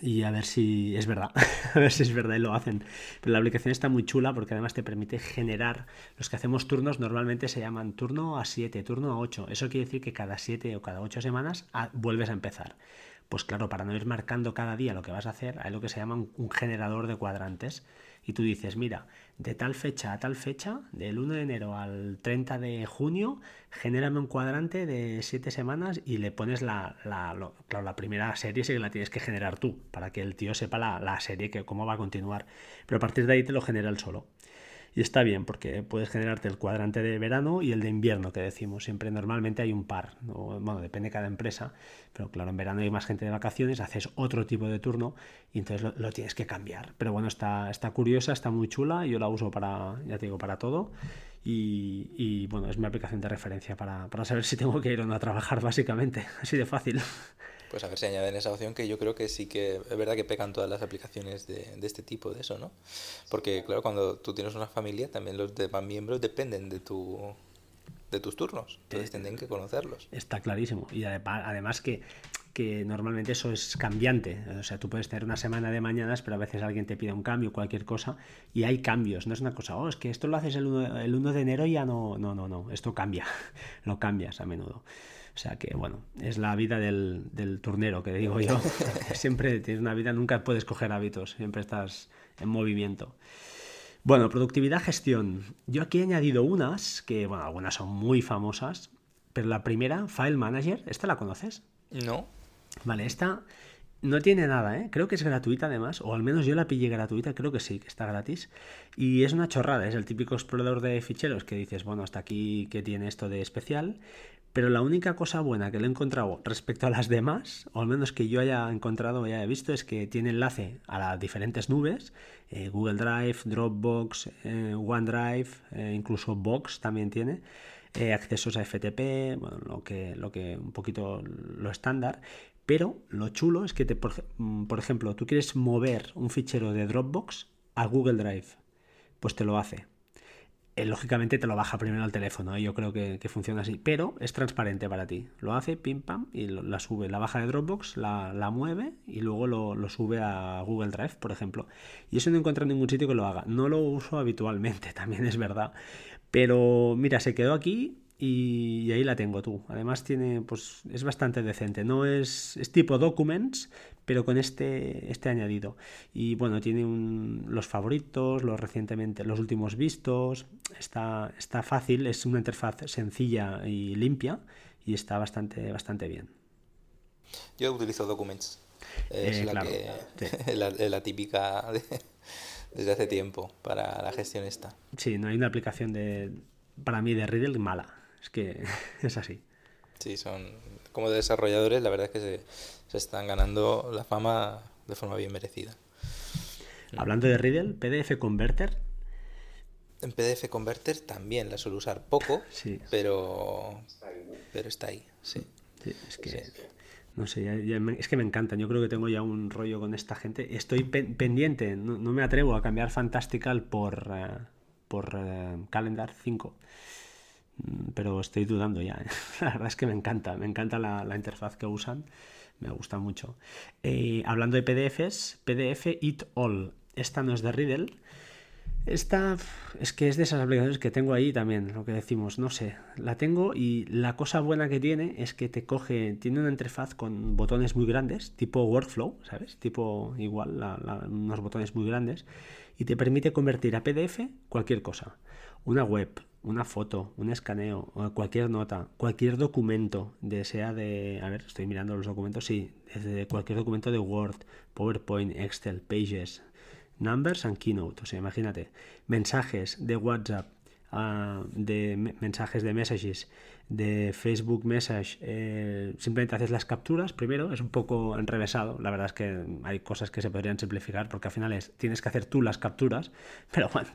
y a ver si es verdad, [laughs] a ver si es verdad y lo hacen. Pero la aplicación está muy chula porque además te permite generar, los que hacemos turnos normalmente se llaman turno a 7, turno a 8. Eso quiere decir que cada 7 o cada 8 semanas ah, vuelves a empezar. Pues claro, para no ir marcando cada día lo que vas a hacer, hay lo que se llama un generador de cuadrantes y tú dices, mira, de tal fecha a tal fecha, del 1 de enero al 30 de junio, genérame un cuadrante de 7 semanas y le pones la, la, claro, la primera serie sí que la tienes que generar tú, para que el tío sepa la, la serie, que cómo va a continuar. Pero a partir de ahí te lo genera él solo. Y está bien porque puedes generarte el cuadrante de verano y el de invierno que decimos. Siempre normalmente hay un par. Bueno, depende de cada empresa. Pero claro, en verano hay más gente de vacaciones, haces otro tipo de turno y entonces lo, tienes que cambiar. Pero bueno, está, está curiosa, está muy chula. Yo la uso para, ya te digo, para todo. Y, y, bueno, es mi aplicación de referencia para, para, saber si tengo que ir o no a trabajar, [laughs] básicamente. Así de fácil. Pues a ver si añaden esa opción que yo creo que sí que es verdad que pecan todas las aplicaciones de, de este tipo, de eso, ¿no? Porque claro, cuando tú tienes una familia, también los demás miembros dependen de tu de tus turnos, entonces tendrán que conocerlos. Está clarísimo. Y además que, que normalmente eso es cambiante. O sea, tú puedes tener una semana de mañanas, pero a veces alguien te pide un cambio, cualquier cosa, y hay cambios. No es una cosa, oh, es que esto lo haces el 1, el 1 de enero y ya no, no, no, no, esto cambia. [laughs] lo cambias a menudo. O sea que, bueno, es la vida del, del turnero, que digo yo. [laughs] [laughs] siempre tienes una vida, nunca puedes coger hábitos, siempre estás en movimiento. Bueno, productividad, gestión. Yo aquí he añadido unas, que, bueno, algunas son muy famosas, pero la primera, File Manager, ¿esta la conoces? No. Vale, esta no tiene nada, ¿eh? Creo que es gratuita además, o al menos yo la pillé gratuita, creo que sí, que está gratis. Y es una chorrada, es el típico explorador de ficheros que dices, bueno, hasta aquí que tiene esto de especial. Pero la única cosa buena que le he encontrado respecto a las demás, o al menos que yo haya encontrado o haya visto, es que tiene enlace a las diferentes nubes, eh, Google Drive, Dropbox, eh, OneDrive, eh, incluso Box también tiene. accesos a FTP, lo que, lo que un poquito lo estándar, pero lo chulo es que, te, mm, por, ejemplo, tú quieres mover un fichero de Dropbox a Google Drive, pues te lo hace. Eh, lógicamente te lo baja primero al teléfono, ¿eh? yo creo que, funciona así, pero es transparente para ti. Lo hace, pim pam, y la sube, la baja de Dropbox, la, mueve y luego lo, lo, sube a Google Drive, por ejemplo. Y eso no encuentro en ningún sitio que lo haga. No lo uso habitualmente, [laughs] también es verdad. Pero mira, se quedó aquí y, ahí la tengo tú. Además tiene, pues es bastante decente. No es, es tipo documents, pero con este, este añadido. Y bueno, tiene un, los favoritos, los recientemente, los últimos vistos. Está, está fácil, es una interfaz sencilla y limpia y está bastante, bastante bien. Yo utilizo documents. Es eh, la, que, [laughs] la, típica desde hace tiempo para la gestión esta. Sí, no hay una aplicación de, para mí de Riddle mala. Es que [laughs] es así. Sí, son como desarrolladores, la verdad es que se, se están ganando la fama de forma bien merecida. Hablando de Riddle, PDF Converter. En PDF Converter también la suelo usar poco, [laughs] sí. pero, pero está ahí, sí. es que, no sé, es que me encantan. Yo creo que tengo ya un rollo con esta gente. Estoy pendiente, no, me atrevo a cambiar Fantastical por, eh, por eh, Calendar 5 Mm, pero estoy dudando ya. [laughs] La verdad es que me encanta, me encanta la, interfaz que usan, me gusta mucho. Eh, hablando de PDFs, PDF It All. Esta no es de Riddle. Esta es que es de esas aplicaciones que tengo ahí también, lo que decimos, no sé, la tengo y la cosa buena que tiene es que te coge, tiene una interfaz con botones muy grandes, tipo workflow, ¿sabes? Tipo igual, unos botones muy grandes, y te permite convertir a PDF cualquier cosa. Una web, una foto, un escaneo, cualquier nota, cualquier documento, de sea de, a ver, estoy mirando los documentos, sí, desde cualquier documento de Word, PowerPoint, Excel, Pages, Numbers and Keynote, o sea, imagínate, mensajes de WhatsApp, uh, de mensajes de Messages, de Facebook Message, eh, simplemente haces las capturas primero, es un poco enrevesado, la verdad es que hay cosas que se podrían simplificar porque al final es, tienes que hacer tú las capturas, [laughs] pero bueno,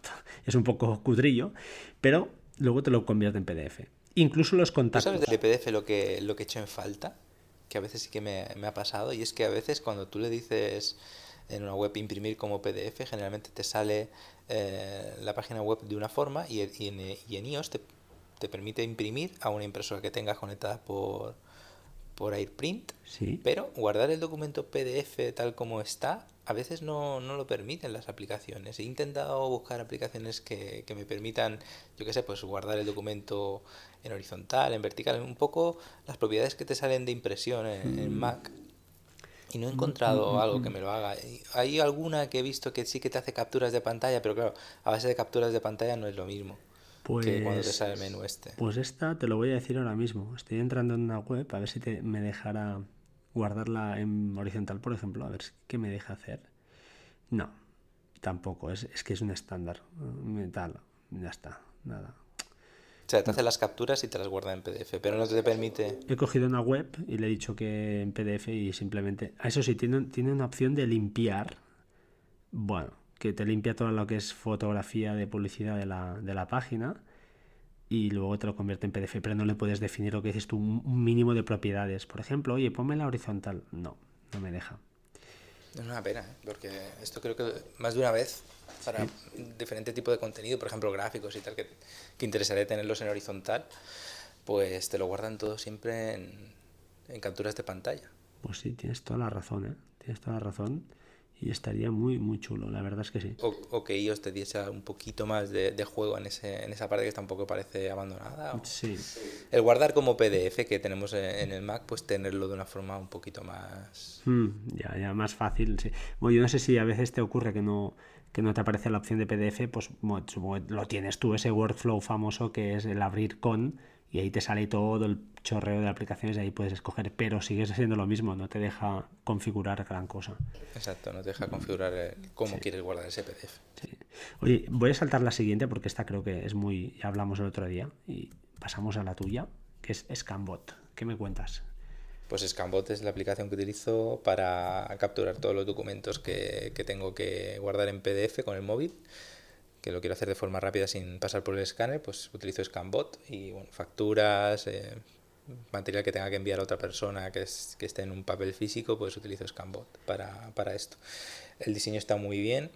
es un poco cudrillo, pero luego te lo convierte en PDF. Incluso los contactos. sabes de PDF lo que, lo que he hecho en falta? Que a veces sí que me, me ha pasado. Y es que a veces cuando tú le dices en una web imprimir como PDF, generalmente te sale eh, la página web de una forma y, y, en, y en, iOS te, te, permite imprimir a una impresora que tengas conectada por, por AirPrint, sí. pero guardar el documento PDF tal como está a veces no, no, lo permiten las aplicaciones. He intentado buscar aplicaciones que, que me permitan, yo qué sé, pues guardar el documento en horizontal, en vertical, un poco las propiedades que te salen de impresión en, en Mac y no he encontrado algo que me lo haga. Hay alguna que he visto que sí que te hace capturas de pantalla, pero claro, a base de capturas de pantalla no es lo mismo pues, que cuando te sale el menú este. Pues esta te lo voy a decir ahora mismo. Estoy entrando en una web a ver si te, me dejará guardarla en horizontal, por ejemplo, a ver qué me deja hacer. No, tampoco, es, es que es un estándar. Tal, ya está, nada. Sea, te hace las capturas y te las guarda en PDF, pero no te permite... He cogido una web y le he dicho que en PDF y simplemente... Eso sí, tiene, tiene una opción de limpiar. Bueno, que te limpia todo lo que es fotografía de publicidad de la, de la página y luego te lo convierte en PDF, pero no le puedes definir lo que dices tú, un mínimo de propiedades. Por ejemplo, oye, ponme la horizontal. No, no me deja. Es una pena, ¿eh? porque esto creo que más de una vez para sí. diferente tipo de contenido, por ejemplo gráficos y tal, que, que, interesaría tenerlos en horizontal, pues te lo guardan todo siempre en, en, capturas de pantalla. Pues sí, tienes toda la razón, ¿eh? Tienes toda la razón y estaría muy, muy chulo, la verdad es que sí. O, o que iOS te diese un poquito más de, de, juego en, ese, en esa parte que tampoco parece abandonada. O sí. El guardar como PDF que tenemos en el Mac, pues tenerlo de una forma un poquito más... Mm, ya, ya más fácil, sí. Bueno, yo no sé si a veces te ocurre que no que no te aparece la opción de PDF, pues lo tienes tú, ese workflow famoso que es el abrir con, y ahí te sale todo el chorreo de aplicaciones y ahí puedes escoger, pero sigues haciendo lo mismo, no te deja configurar gran cosa. Exacto, no te deja configurar cómo sí. quieres guardar ese PDF. Sí. Oye, voy a saltar la siguiente porque esta creo que es muy, ya hablamos el otro día, y pasamos a la tuya, que es Scambot. ¿Qué me cuentas? Pues Scambot es la aplicación que utilizo para capturar todos los documentos que, que, tengo que guardar en PDF con el móvil, que lo quiero hacer de forma rápida sin pasar por el escáner, pues utilizo Scambot y bueno, facturas, eh, material que tenga que enviar a otra persona que, es, que esté en un papel físico, pues utilizo Scambot para, para esto. El diseño está muy bien,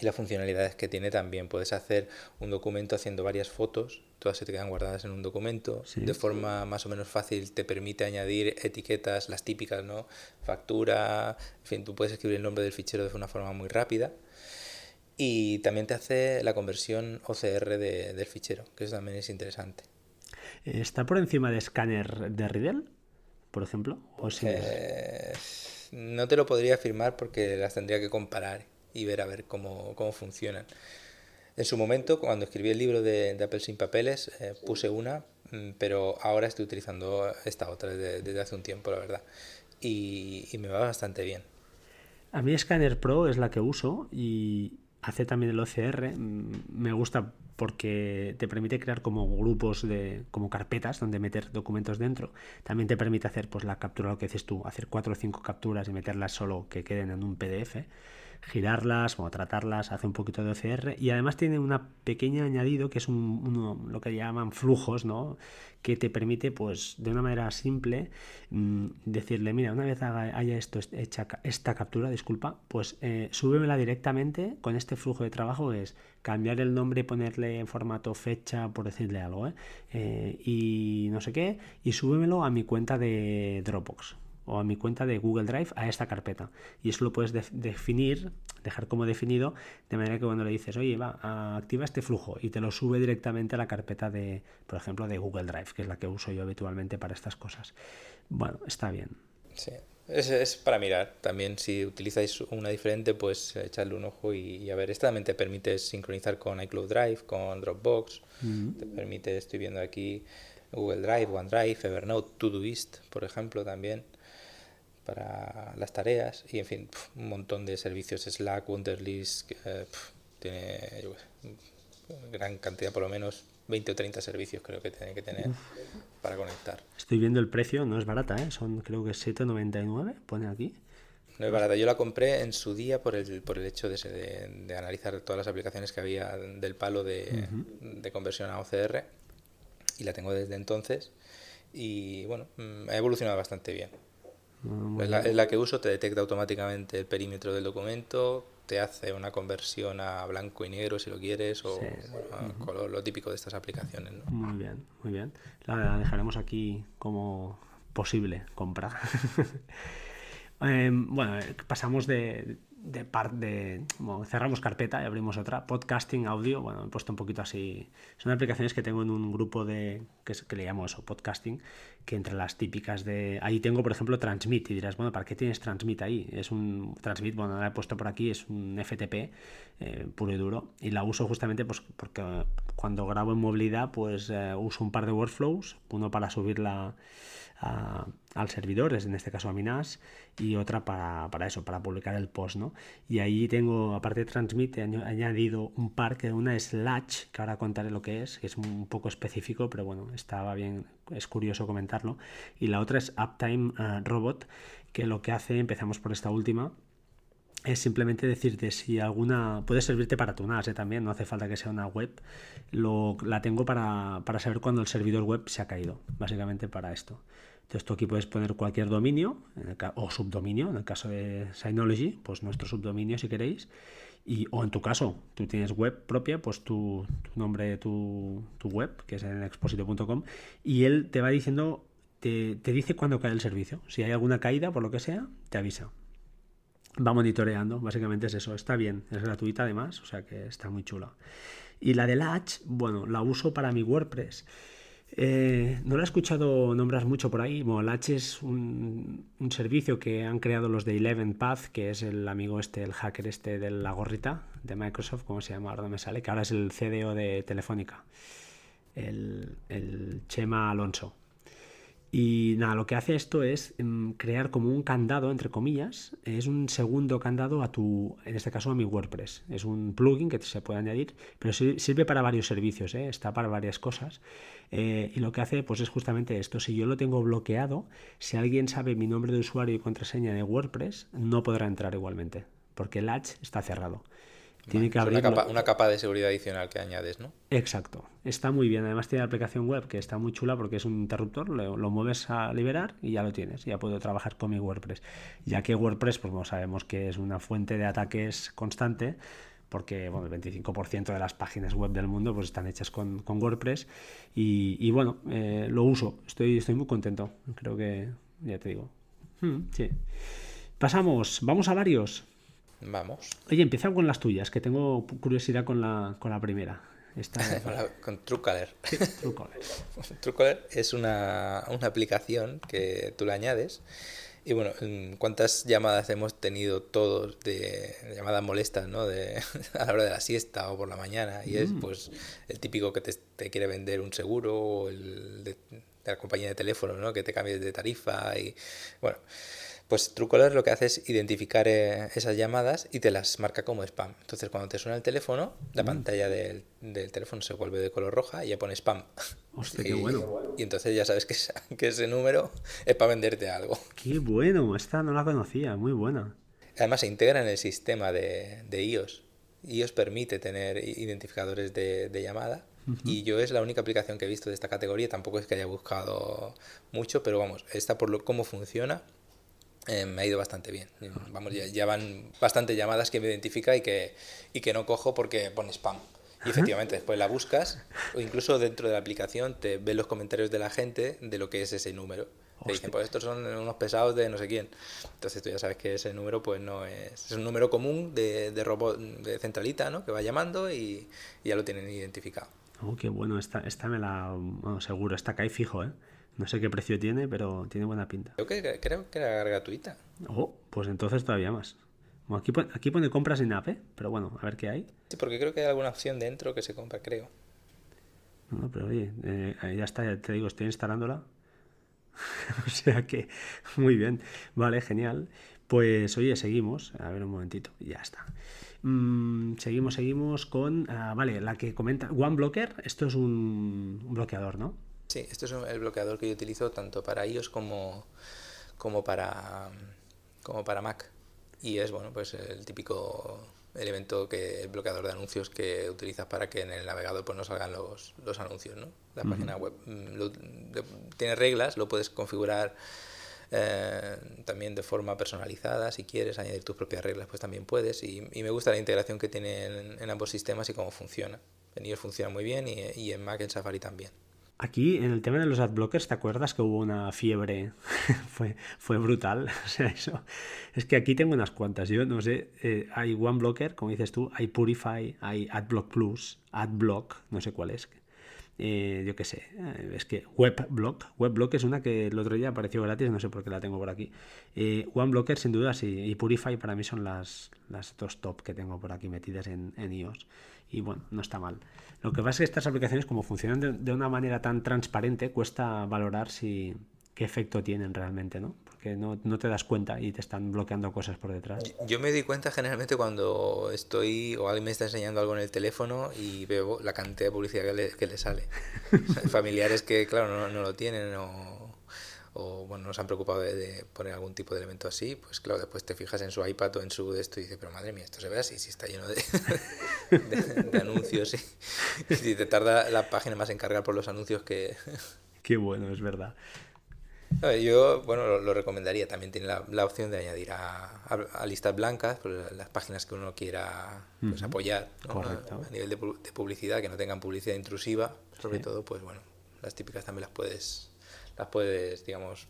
y las funcionalidades que tiene también. Puedes hacer un documento haciendo varias fotos, todas se te quedan guardadas en un documento. Sí. De forma más o menos fácil te permite añadir etiquetas, las típicas, ¿no? Factura, en fin, tú puedes escribir el nombre del fichero de una forma muy rápida. Y también te hace la conversión OCR de, del fichero, que eso también es interesante. ¿Está por encima de escáner de Riddle, por ejemplo? ¿O si eh, no te lo podría afirmar porque las tendría que comparar y ver a ver cómo, cómo funcionan. En su momento, cuando escribí el libro de, de Apple sin papeles, eh, puse una, pero ahora estoy utilizando esta otra desde, desde hace un tiempo, la verdad. Y, y, me va bastante bien. A mí Scanner Pro es la que uso y hace también el OCR. Me gusta porque te permite crear como grupos de como carpetas donde meter documentos dentro. También te permite hacer pues la captura, lo que dices tú, hacer cuatro o cinco capturas y meterlas solo que queden en un PDF girarlas o tratarlas, hace un poquito de OCR y además tiene una pequeña añadido que es un, uno, lo que llaman flujos, ¿no? que te permite pues de una manera simple mmm, decirle, mira, una vez haya esto hecha esta captura, disculpa, pues eh, súbemela directamente con este flujo de trabajo que es cambiar el nombre ponerle en formato fecha, por decirle algo, ¿eh? Eh, y no sé qué, y súbemelo a mi cuenta de Dropbox o a mi cuenta de Google Drive a esta carpeta. Y eso lo puedes de definir, dejar como definido, de manera que cuando le dices, oye, va, activa este flujo y te lo sube directamente a la carpeta de, por ejemplo, de Google Drive, que es la que uso yo habitualmente para estas cosas. Bueno, está bien. Sí. Es, es para mirar. También si utilizáis una diferente, pues echarle un ojo y, y, a ver. Esta también te permite sincronizar con iCloud Drive, con Dropbox. Mm -hmm. Te permite, estoy viendo aquí, Google Drive, OneDrive, Evernote, Todoist, por ejemplo, también para las tareas y en fin pf, un montón de servicios Slack, Wunderlist eh, pf, tiene yo, gran cantidad por lo menos 20 o 30 servicios creo que tiene que tener Uf. para conectar estoy viendo el precio no es barata ¿eh? son creo que 7,99 pone aquí no es barata. Yo la compré en su día por el, por el hecho de, de, de analizar todas las aplicaciones que había del palo de, uh -huh. de conversión a OCR y la tengo desde entonces y bueno, mm, ha evolucionado bastante bien. Ah, es, la, es, la, que uso, te detecta automáticamente el perímetro del documento, te hace una conversión a blanco y negro si lo quieres o sí. bueno, a -huh. color, lo típico de estas aplicaciones. ¿no? Muy bien, muy bien. La dejaremos aquí como posible compra. [laughs] eh, bueno, pasamos de, de parte de cerramos carpeta y abrimos otra. Podcasting audio bueno he puesto un poquito así. Son aplicaciones que tengo en un grupo de que, es, que le llamo eso podcasting que entre las típicas de ahí tengo por ejemplo transmit y dirás bueno para qué tienes transmit ahí es un transmit bueno la he puesto por aquí es un FTP eh, puro y duro y la uso justamente pues porque cuando grabo en movilidad pues eh, uso un par de workflows uno para subir la a, al servidor, en este caso a Minas, y otra para, para, eso, para publicar el post, ¿no? Y ahí tengo, aparte de Transmit, he añadido un par, que una es Latch, que ahora contaré lo que es, que es un poco específico, pero bueno, estaba bien, es curioso comentarlo. Y la otra es Uptime uh, Robot, que lo que hace, empezamos por esta última, es simplemente decirte si alguna puede servirte para tu NAS ¿eh? también, no hace falta que sea una web. Lo, la tengo para, para saber cuándo el servidor web se ha caído, básicamente para esto. Entonces tú aquí puedes poner cualquier dominio o subdominio, en el caso de Synology, pues nuestro subdominio si queréis. Y, o en tu caso, tú tienes web propia, pues tu, tu nombre, tu, tu web, que es en exposito.com, y él te va diciendo, te, te dice cuándo cae el servicio. Si hay alguna caída, por lo que sea, te avisa va monitoreando, básicamente es eso, está bien, es gratuita además, o sea que está muy chula. Y la de Latch, bueno, la uso para mi WordPress. Eh, no la he escuchado nombrar mucho por ahí. Bueno, Latch es un, servicio que han creado los de Eleven Path, que es el amigo este, el hacker este de la gorrita de Microsoft, ¿cómo se llama? Ahora no me sale, que ahora es el CDO de Telefónica, el, el Chema Alonso. Y nada, lo que hace esto es um, crear como un candado, entre comillas, es un segundo candado a tu, en este caso a mi WordPress. Es un plugin que se puede añadir, pero sirve para varios servicios, ¿eh? está para varias cosas. Eh, y lo que hace pues es justamente esto, si yo lo tengo bloqueado, si alguien sabe mi nombre de usuario y contraseña de WordPress, no podrá entrar igualmente, porque el Latch está cerrado. Tiene que abrir una capa, una capa, de seguridad adicional que añades, ¿no? Exacto. Está muy bien. Además tiene la aplicación web que está muy chula porque es un interruptor, lo, lo, mueves a liberar y ya lo tienes. Ya puedo trabajar con mi WordPress. Ya que WordPress, pues bueno, sabemos que es una fuente de ataques constante porque bueno, el 25% de las páginas web del mundo pues están hechas con, con WordPress y, y bueno, eh, lo uso. Estoy, estoy muy contento. Creo que, ya te digo. Hmm, sí. Pasamos, vamos a varios. Vamos. Oye, empieza con las tuyas, que tengo curiosidad con la, con la primera. Esta... [laughs] con Truecaller. Sí, Truecaller. [laughs] Truecaller es una, una, aplicación que tú le añades. Y bueno, ¿cuántas llamadas hemos tenido todos de, de llamadas molestas, ¿no? De, [laughs] a la hora de la siesta o por la mañana. Y mm. es pues el típico que te, te, quiere vender un seguro o el de, de la compañía de teléfono, ¿no? Que te cambies de tarifa y bueno. Pues Truecaller lo que hace es identificar eh, esas llamadas y te las marca como spam. Entonces cuando te suena el teléfono, la mm. pantalla del, del, teléfono se vuelve de color roja y ya pone spam. Hostia, [laughs] y, qué bueno. Y entonces ya sabes que, esa, [laughs] que ese número es para venderte algo. Qué bueno, esta no la conocía, muy buena. Además se integra en el sistema de, de iOS. iOS permite tener identificadores de, de llamada. Y yo es la única aplicación que he visto de esta categoría, tampoco es que haya buscado mucho, pero vamos, esta por lo, cómo funciona eh, me ha ido bastante bien. Vamos, ya, ya, van bastante llamadas que me identifica y que, y que no cojo porque pone spam. Y efectivamente, después la buscas o incluso dentro de la aplicación te ves los comentarios de la gente de lo que es ese número. Te dicen, pues estos son unos pesados de no sé quién. Entonces tú ya sabes que ese número pues no es... Es un número común de, de robot, de centralita, ¿no? Que va llamando y, y ya lo tienen identificado. Oh, qué bueno, esta, esta me la... Bueno, seguro, esta cae fijo, ¿eh? No sé qué precio tiene, pero tiene buena pinta. Creo que, creo que era gratuita. Oh, pues entonces todavía más. Bueno, aquí, pone, aquí pone compras en app, pero bueno, a ver qué hay. Sí, porque creo que hay alguna opción dentro que se compra, creo. No, pero oye, eh, ya está, ya te digo, estoy instalándola. [laughs] o sea que, muy bien. Vale, genial. Pues oye, seguimos. A ver un momentito. Ya está. Mm, seguimos, seguimos con. Uh, vale, la que comenta. OneBlocker. Esto es un, un bloqueador, ¿no? Sí, esto es el bloqueador que yo utilizo tanto para iOS como, como, para, como para Mac. Y es bueno, pues el típico elemento que el bloqueador de anuncios que utilizas para que en el navegador pues no salgan los, los anuncios, ¿no? La página web mm, tiene reglas, lo puedes configurar eh, también de forma personalizada, si quieres añadir tus propias reglas, pues también puedes. Y, me gusta la integración que tiene en, ambos sistemas y cómo funciona. En iOS funciona muy bien y, y en Mac, en Safari también. Aquí, en el tema de los adblockers, ¿te acuerdas que hubo una fiebre? [laughs] fue, fue brutal. [laughs] O sea, eso. Es que aquí tengo unas cuantas. Yo no sé, eh, hay OneBlocker, como dices tú, hay Purify, hay AdBlock Plus, AdBlock, no sé cuál es. Eh, yo qué sé, eh, es que WebBlock, WebBlock es una que el otro día apareció gratis, no sé por qué la tengo por aquí. OneBlocker, sin duda, sí, y Purify para mí son las, las dos top que tengo por aquí metidas en, en iOS y bueno, no está mal. Lo que pasa es que estas aplicaciones, como funcionan de, una manera tan transparente, cuesta valorar si qué efecto tienen realmente, ¿no? Porque no, te das cuenta y te están bloqueando cosas por detrás. Yo me doy cuenta generalmente cuando estoy o alguien me está enseñando algo en el teléfono y veo la cantidad de publicidad que le, que le sale. [laughs] familiares que, claro, no, no lo tienen o o bueno, nos han preocupado de, poner algún tipo de elemento así, pues claro, después te fijas en su iPad o en su de esto y dices, pero madre mía, esto se ve así, si está lleno de, [laughs] de, anuncios y, te tarda la página más en cargar por los anuncios que... [laughs] Qué bueno, es verdad. Yo, bueno, lo, recomendaría. También tiene la, opción de añadir a, listas blancas pues, las páginas que uno quiera pues, apoyar a, nivel de, de, publicidad, que no tengan publicidad intrusiva. Sobre todo, pues bueno, las típicas también las puedes las puedes, digamos,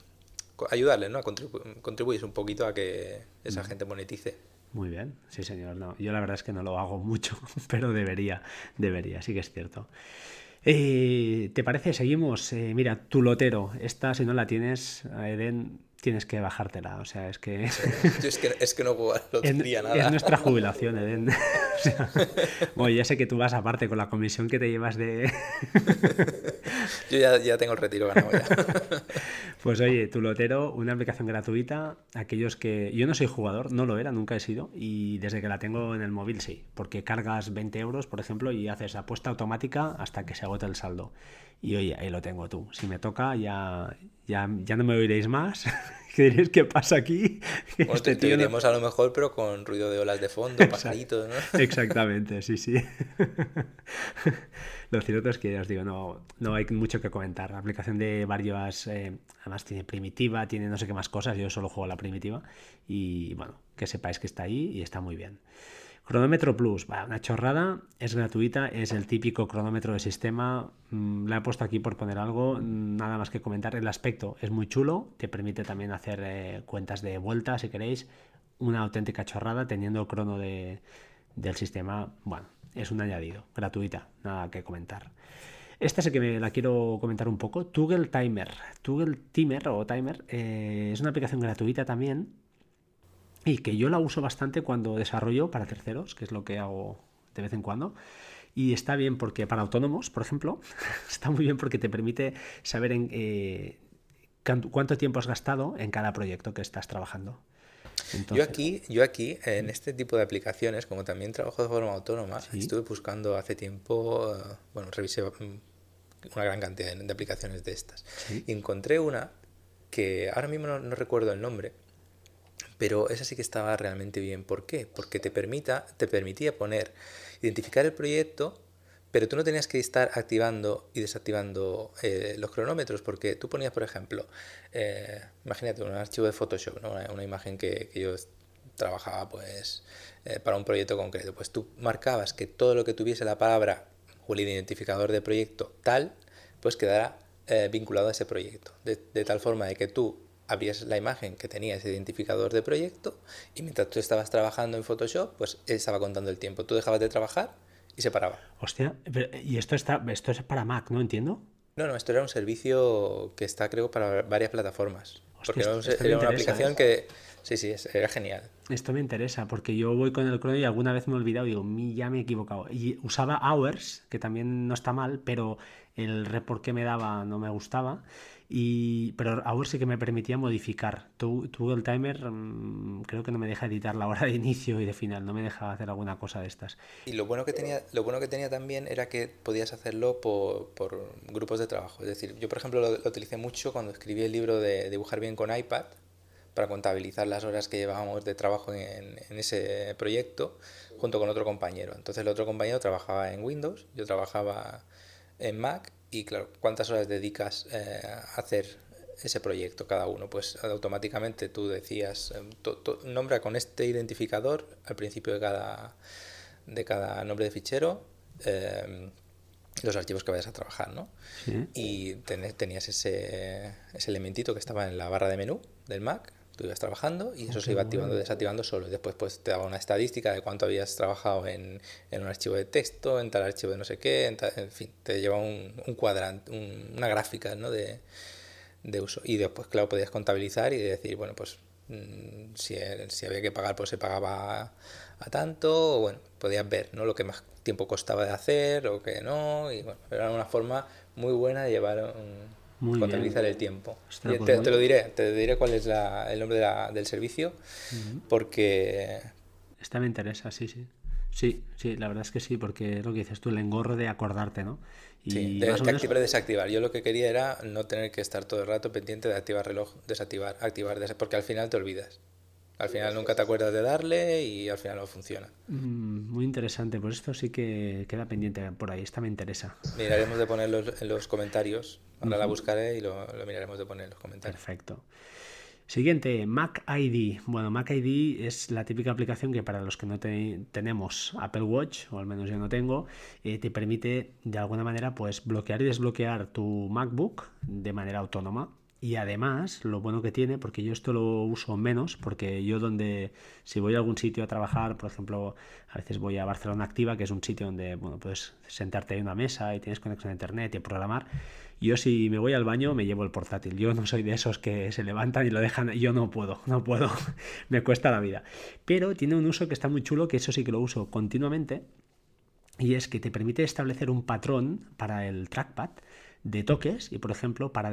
ayudarles, ¿no? A contribuir un poquito a que esa gente monetice. Muy bien, sí señor. No, yo la verdad es que no lo hago mucho, [laughs] pero debería, debería, sí que es cierto. Eh, ¿Te parece? Seguimos. Eh, mira, tu lotero. Esta, si no la tienes, Eden, tienes que bajártela. O sea, es que. [laughs] es, que no puedo lotería nada. Es nuestra jubilación, Eden. [laughs] bueno, ya sé que tú vas aparte con la comisión que te llevas de. [laughs] Yo ya, ya, tengo el retiro ganado ya. pues oye, tu lotero, una aplicación gratuita. Aquellos que. Yo no soy jugador, no lo era, nunca he sido. Y desde que la tengo en el móvil sí. Porque cargas 20 euros, por ejemplo, y haces apuesta automática hasta que se agote el saldo. Y oye, ahí lo tengo tú. Si me toca, ya, ya, ya no me oiréis más. [laughs] ¿Qué diréis qué pasa aquí? [laughs] este te, a lo mejor, pero con ruido de olas de fondo, pajaritos, ¿no? [laughs] Exactamente, sí, sí. lo cierto es que ya os digo, no, no hay mucho que comentar. La aplicación de varias, eh, además tiene primitiva, tiene no sé qué más cosas, yo solo juego la primitiva. Y bueno, que sepáis que está ahí y está muy bien. Cronómetro Plus, va, una chorrada, es gratuita, es el típico cronómetro de sistema. Mm, la he puesto aquí por poner algo, nada más que comentar. El aspecto es muy chulo, te permite también hacer eh, cuentas de vuelta si queréis. Una auténtica chorrada teniendo el crono de, del sistema. Bueno, es un añadido, gratuita, nada que comentar. Esta es el que me la quiero comentar un poco. Toggle Timer. Toggle Timer o Timer eh, es una aplicación gratuita también y que yo la uso bastante cuando desarrollo para terceros, que es lo que hago de vez en cuando. Y está bien porque para autónomos, por ejemplo, [laughs] está muy bien porque te permite saber en, eh, cuánto tiempo has gastado en cada proyecto que estás trabajando. Yo aquí, yo aquí, en este tipo de aplicaciones, como también trabajo de forma autónoma, estuve buscando hace tiempo, eh, bueno, revisé mm, una gran cantidad de, aplicaciones de estas. Y encontré una que ahora mismo no recuerdo el nombre, pero esa sí que estaba realmente bien. ¿Por qué? Porque te, permita, te permitía poner, identificar el proyecto, pero tú no tenías que estar activando y desactivando eh, los cronómetros, porque tú ponías, por ejemplo, eh, imagínate un archivo de Photoshop, una, imagen que, yo trabajaba pues eh, para un proyecto concreto. Pues tú marcabas que todo lo que tuviese la palabra o el identificador de proyecto tal, pues quedara vinculado a ese proyecto. de tal forma de que tú abrías la imagen que tenía ese identificador de proyecto y mientras tú estabas trabajando en Photoshop, pues estaba contando el tiempo. Tú dejabas de trabajar y se paraba. Hostia, y esto está esto es para Mac, ¿no entiendo? No, no, esto era un servicio que está creo para varias plataformas. porque era, una aplicación ¿eh? que sí, sí, era genial. Esto me interesa porque yo voy con el Chrome y alguna vez me he olvidado y digo, ya me he equivocado. Y usaba Hours, que también no está mal, pero el report que me daba no me gustaba. Y, pero ahora sí que me permitía modificar. Tuve el timer, mm, creo que no me deja editar la hora de inicio y de final, no me deja hacer alguna cosa de estas. Y lo bueno que tenía, lo bueno que tenía también era que podías hacerlo por, grupos de trabajo. Es decir, yo por ejemplo lo, utilicé mucho cuando escribí el libro de dibujar bien con iPad, para contabilizar las horas que llevábamos de trabajo en, ese proyecto junto con otro compañero. Entonces el otro compañero trabajaba en Windows, yo trabajaba en Mac y claro, ¿cuántas horas dedicas eh, a hacer ese proyecto cada uno? Pues automáticamente tú decías, eh, nombra con este identificador al principio de cada, de cada nombre de fichero. Eh, los archivos que vayas a trabajar, ¿no? Y tenías ese, ese elementito que estaba en la barra de menú del Mac, tú ibas trabajando y eso se iba activando y desactivando solo. Y después pues te daba una estadística de cuánto habías trabajado en, en un archivo de texto, en tal archivo de no sé qué, en, fin, te lleva un, un cuadrante, una gráfica ¿no? de, de, uso. Y después, claro, podías contabilizar y decir, bueno, pues mm, si, si había que pagar, pues se pagaba a tanto, o bueno, podías ver ¿no? lo que más tiempo costaba de hacer o que no, y bueno, era una forma muy buena de llevar un, contabilizar el tiempo. Pues te, lo diré, te diré cuál es el nombre del servicio, porque... Esta me interesa, sí, sí. Sí, sí, la verdad es que sí, porque es lo que dices tú, el engorro de acordarte, ¿no? Y sí, de, activar y desactivar. Yo lo que quería era no tener que estar todo el rato pendiente de activar reloj, desactivar, activar, desactivar, porque al final te olvidas. Al final nunca te acuerdas de darle y al final no funciona. Mm, muy interesante, pues esto sí que queda pendiente por ahí, esta me interesa. Miraremos de ponerlo en los comentarios, ahora la buscaré y lo, miraremos de poner en los comentarios. Perfecto. Siguiente, Mac ID. Bueno, Mac ID es la típica aplicación que para los que no tenemos Apple Watch, o al menos yo no tengo, eh, te permite de alguna manera pues bloquear y desbloquear tu MacBook de manera autónoma y además, lo bueno que tiene, porque yo esto lo uso menos, porque yo donde, si voy a algún sitio a trabajar, por ejemplo, a veces voy a Barcelona Activa, que es un sitio donde, bueno, puedes sentarte en una mesa y tienes conexión a internet y programar. Yo si me voy al baño me llevo el portátil. Yo no soy de esos que se levantan y lo dejan. Yo no puedo, no puedo. [laughs] me cuesta la vida. Pero tiene un uso que está muy chulo, que eso sí que lo uso continuamente. Y es que te permite establecer un patrón para el trackpad de toques y, por ejemplo, para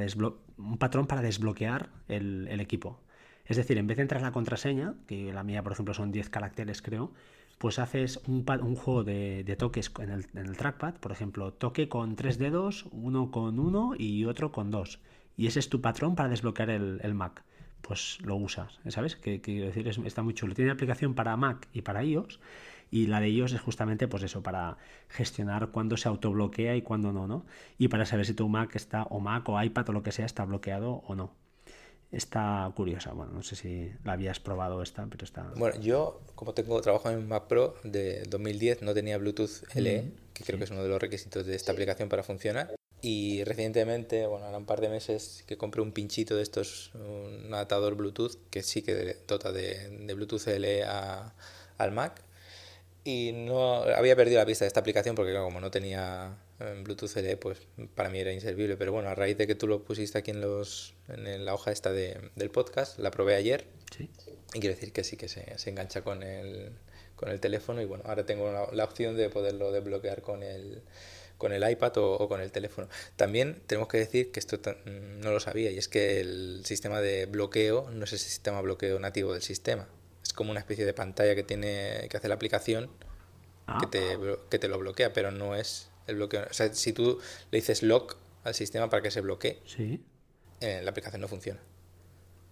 un patrón para desbloquear el, equipo. Es decir, en vez de entrar la contraseña, que la mía, por ejemplo, son 10 caracteres, creo, pues haces un, juego de, toques en el, en el, trackpad, por ejemplo, toque con tres dedos, uno con uno y otro con dos. Y ese es tu patrón para desbloquear el, el Mac. Pues lo usas, ¿sabes? Que, decir, está muy chulo. Tiene aplicación para Mac y para iOS y la de ellos es justamente pues eso, para gestionar cuándo se autobloquea y cuándo no, ¿no? Y para saber si tu Mac está, o Mac o iPad o lo que sea, está bloqueado o no. Está curiosa, bueno, no sé si la habías probado esta, pero está... Bueno, yo como tengo trabajo en Mac Pro de 2010 no tenía Bluetooth LE, que creo que es uno de los requisitos de esta aplicación para funcionar. Y recientemente, bueno, ahora un par de meses que compré un pinchito de estos, un adaptador Bluetooth que sí que dota de, de Bluetooth LE a, al Mac y no había perdido la pista de esta aplicación porque como no tenía eh, Bluetooth LE, pues para mí era inservible. Pero bueno, a raíz de que tú lo pusiste aquí en, los, en la hoja esta de, del podcast, la probé ayer. Y quiero decir que sí que se, se engancha con el, con el teléfono y bueno, ahora tengo la, opción de poderlo desbloquear con el, con el iPad o, o, con el teléfono. También tenemos que decir que esto no lo sabía y es que el sistema de bloqueo no es el sistema bloqueo nativo del sistema como una especie de pantalla que tiene que hace la aplicación ah. que, te, que te lo bloquea, pero no es el bloqueo. O sea, si tú le dices lock al sistema para que se bloquee, ¿Sí? Eh, la aplicación no funciona.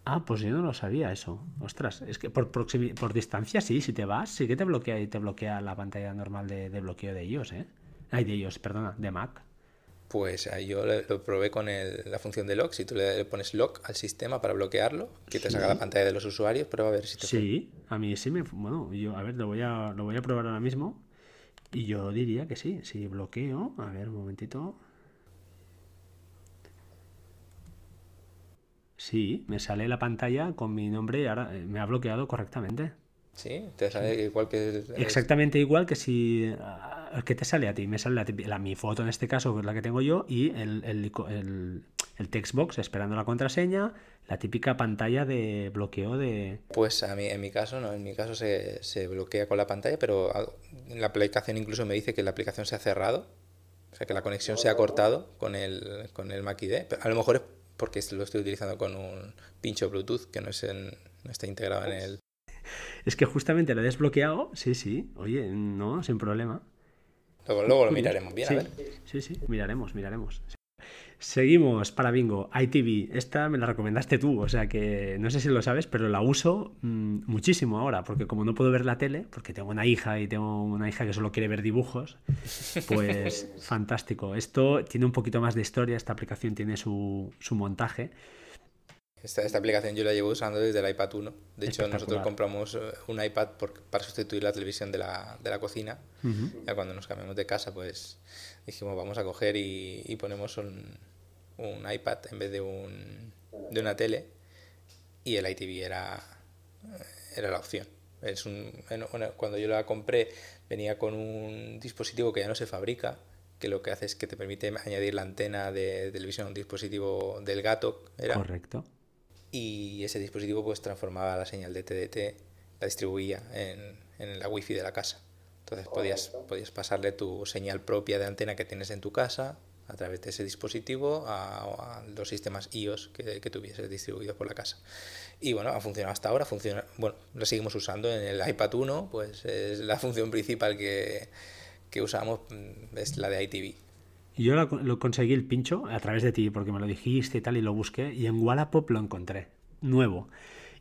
Ah, pues yo no lo sabía eso. Ostras, es que por, por distancia sí, si te vas, sí que te bloquea y te bloquea la pantalla normal de, de bloqueo de ellos, ¿eh? Ay, de ellos, perdona, de Mac pues yo lo probé con la función de lock. Si tú le pones lock al sistema para bloquearlo, que te saca la pantalla de los usuarios, prueba a ver si te Sí, a mí sí me... Bueno, yo, a ver, lo voy a, lo voy a probar ahora mismo. Y yo diría que sí. Si bloqueo... A ver, un momentito. Sí, me sale la pantalla con mi nombre y ahora eh, me ha bloqueado correctamente. Sí, te sale igual que... Exactamente igual que si que te sale a ti. Me sale la, mi foto en este caso, que es la que tengo yo, y el, el, el, el textbox esperando la contraseña, la típica pantalla de bloqueo de... Pues a mí, en mi caso no, en mi caso se, se bloquea con la pantalla, pero la aplicación incluso me dice que la aplicación se ha cerrado, o sea que la conexión se ha cortado con el, con el Mac ID. A lo mejor es porque lo estoy utilizando con un pincho Bluetooth que no, es en, no está integrado en el... Es que justamente lo he desbloqueado, sí, sí, oye, no, sin problema. Luego, lo miraremos bien, sí, a ver. Sí, sí, miraremos, miraremos. Seguimos para Bingo, ITV. Esta me la recomendaste tú, o sea que no sé si lo sabes, pero la uso mm, muchísimo ahora, porque como no puedo ver la tele, porque tengo una hija y tengo una hija que solo quiere ver dibujos, pues [laughs] fantástico. Esto tiene un poquito más de historia, esta aplicación tiene su, su montaje. Esta, esta, aplicación yo la llevo usando desde el iPad 1. De hecho, nosotros compramos eh, un iPad para sustituir la televisión de la, de la cocina. Ya cuando nos cambiamos de casa, pues dijimos, vamos a coger y, y ponemos un, un iPad en vez de, un, de una tele y el ITV era, era la opción. Es un, cuando yo la compré venía con un dispositivo que ya no se fabrica, que lo que hace es que te permite añadir la antena de televisión a un dispositivo del gato. Era, Correcto. Y ese dispositivo pues transformaba la señal de TDT, la distribuía en, en la wifi de la casa. Entonces podías, podías pasarle tu señal propia de antena que tienes en tu casa a través de ese dispositivo a, los sistemas iOS que, que tuviese distribuidos por la casa. Y bueno, ha funcionado hasta ahora, funciona, bueno, lo seguimos usando en el iPad 1, pues es la [laughs] función principal que, que usamos, mm, es la de ITV. Yo lo, conseguí el pincho a través de ti, porque me lo dijiste y tal, y lo busqué, y en Wallapop lo encontré, nuevo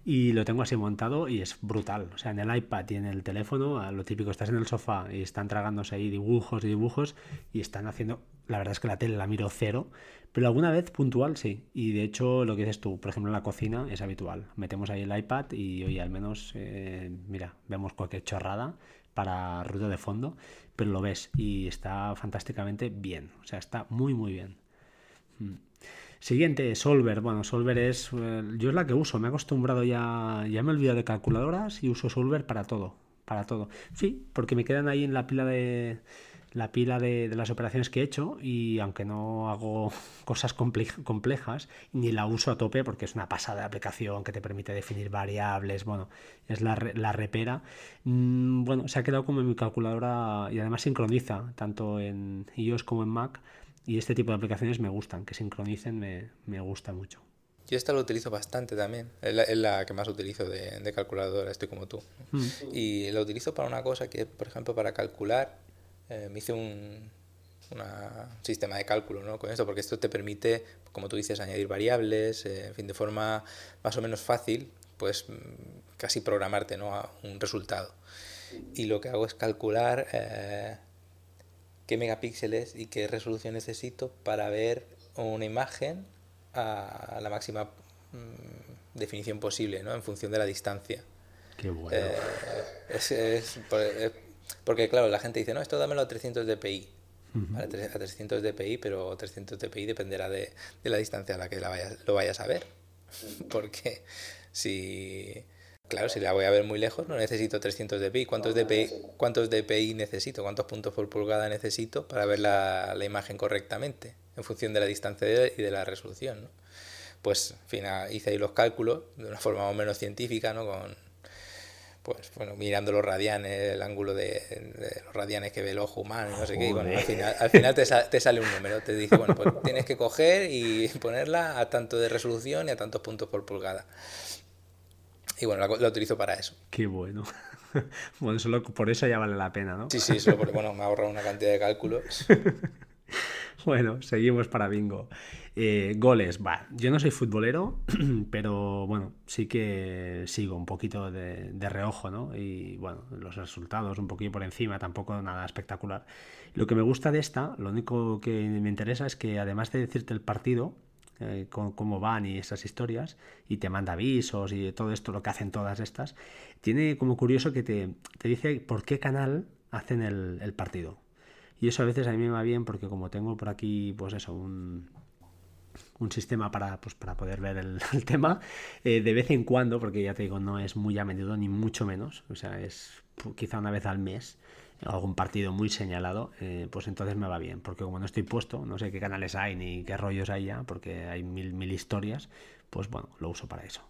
y lo tengo así montado y es brutal. O sea, en el iPad y en el teléfono, lo típico, estás en el sofá y están tragándose ahí dibujos y dibujos y están haciendo, la verdad es que la tele la miro cero, pero alguna vez puntual sí. Y de hecho, lo que dices tú, por ejemplo, en la cocina es habitual. Metemos ahí el iPad y hoy al menos, eh, mira, vemos cualquier chorrada para ruido de fondo, pero lo ves y está fantásticamente bien. O sea, está muy, muy bien. Mm. Siguiente, Solver. Bueno, Solver es. Eh, yo es la que uso. Me he acostumbrado ya. Ya me he olvidado de calculadoras y uso Solver para todo. Para todo. Sí, porque me quedan ahí en la pila de. La pila de, las operaciones que he hecho y aunque no hago [laughs] cosas complejas, ni la uso a tope porque es una pasada de aplicación que te permite definir variables, bueno, es la, la repera. Mm, bueno, se ha quedado como en mi calculadora y además sincroniza tanto en iOS como en Mac y este tipo de aplicaciones me gustan, que sincronicen me, me gusta mucho. Yo esta lo utilizo bastante también, es la, que más utilizo de, de, calculadora, estoy como tú. Mm. Y lo utilizo para una cosa que, por ejemplo, para calcular, eh, me hice un sistema de cálculo ¿no? con esto, porque esto te permite, como tú dices, añadir variables, eh, en fin, de forma más o menos fácil, pues casi programarte ¿no? a un resultado. Y lo que hago es calcular... Eh, qué megapíxeles y qué resolución necesito para ver una imagen a la máxima mm, definición posible, ¿no? En función de la distancia. Qué bueno. Eh, es, porque, claro, la gente dice, no, esto dámelo a 300 dpi. a 300 dpi, pero 300 dpi dependerá de, de la distancia a la que la vayas, lo vayas a ver. [laughs] porque si Claro, si la voy a ver muy lejos, no necesito 300 dpi. ¿Cuántos dpi, cuántos dpi necesito? ¿Cuántos puntos por pulgada necesito para ver la, la imagen correctamente? En función de la distancia y de la resolución. ¿no? Pues, en fin, hice ahí los cálculos de una forma más o menos científica, ¿no? Con, pues, bueno, mirando los radianes, el ángulo de, los radianes que ve el ojo humano, no sé qué. Y bueno, al final, al final te, te, sale un número. Te dice, bueno, pues tienes que coger y [laughs] ponerla a tanto de resolución y a tantos puntos por pulgada. Y bueno, la, utilizo para eso. Qué bueno. [laughs] bueno, solo por eso ya vale la pena, ¿no? Sí, sí, solo porque bueno, me ha ahorrado una cantidad de cálculos. [laughs] [laughs] bueno, seguimos para bingo. Eh, goles, va. Yo no soy futbolero, [clears throat] pero bueno, sí que sigo un poquito de, reojo, ¿no? Y bueno, los resultados un poquito por encima, tampoco nada espectacular. Lo que me gusta de esta, lo único que me interesa es que además de decirte el partido, eh, cómo van y esas historias, y te manda avisos y todo esto, lo que hacen todas estas, tiene como curioso que te, dice por qué canal hacen el, partido. Y eso a veces a mí me va bien porque como tengo por aquí, pues eso, un, un sistema para, pues, para poder ver el, [laughs] tema, eh, de vez en cuando, porque ya te digo, no es muy a menudo ni mucho menos, o sea, es quizá una vez al mes, algún partido muy señalado, eh, pues entonces me va bien, porque como no estoy puesto, no sé qué canales hay ni qué rollos hay ya, porque hay mil, mil historias, pues bueno, lo uso para eso.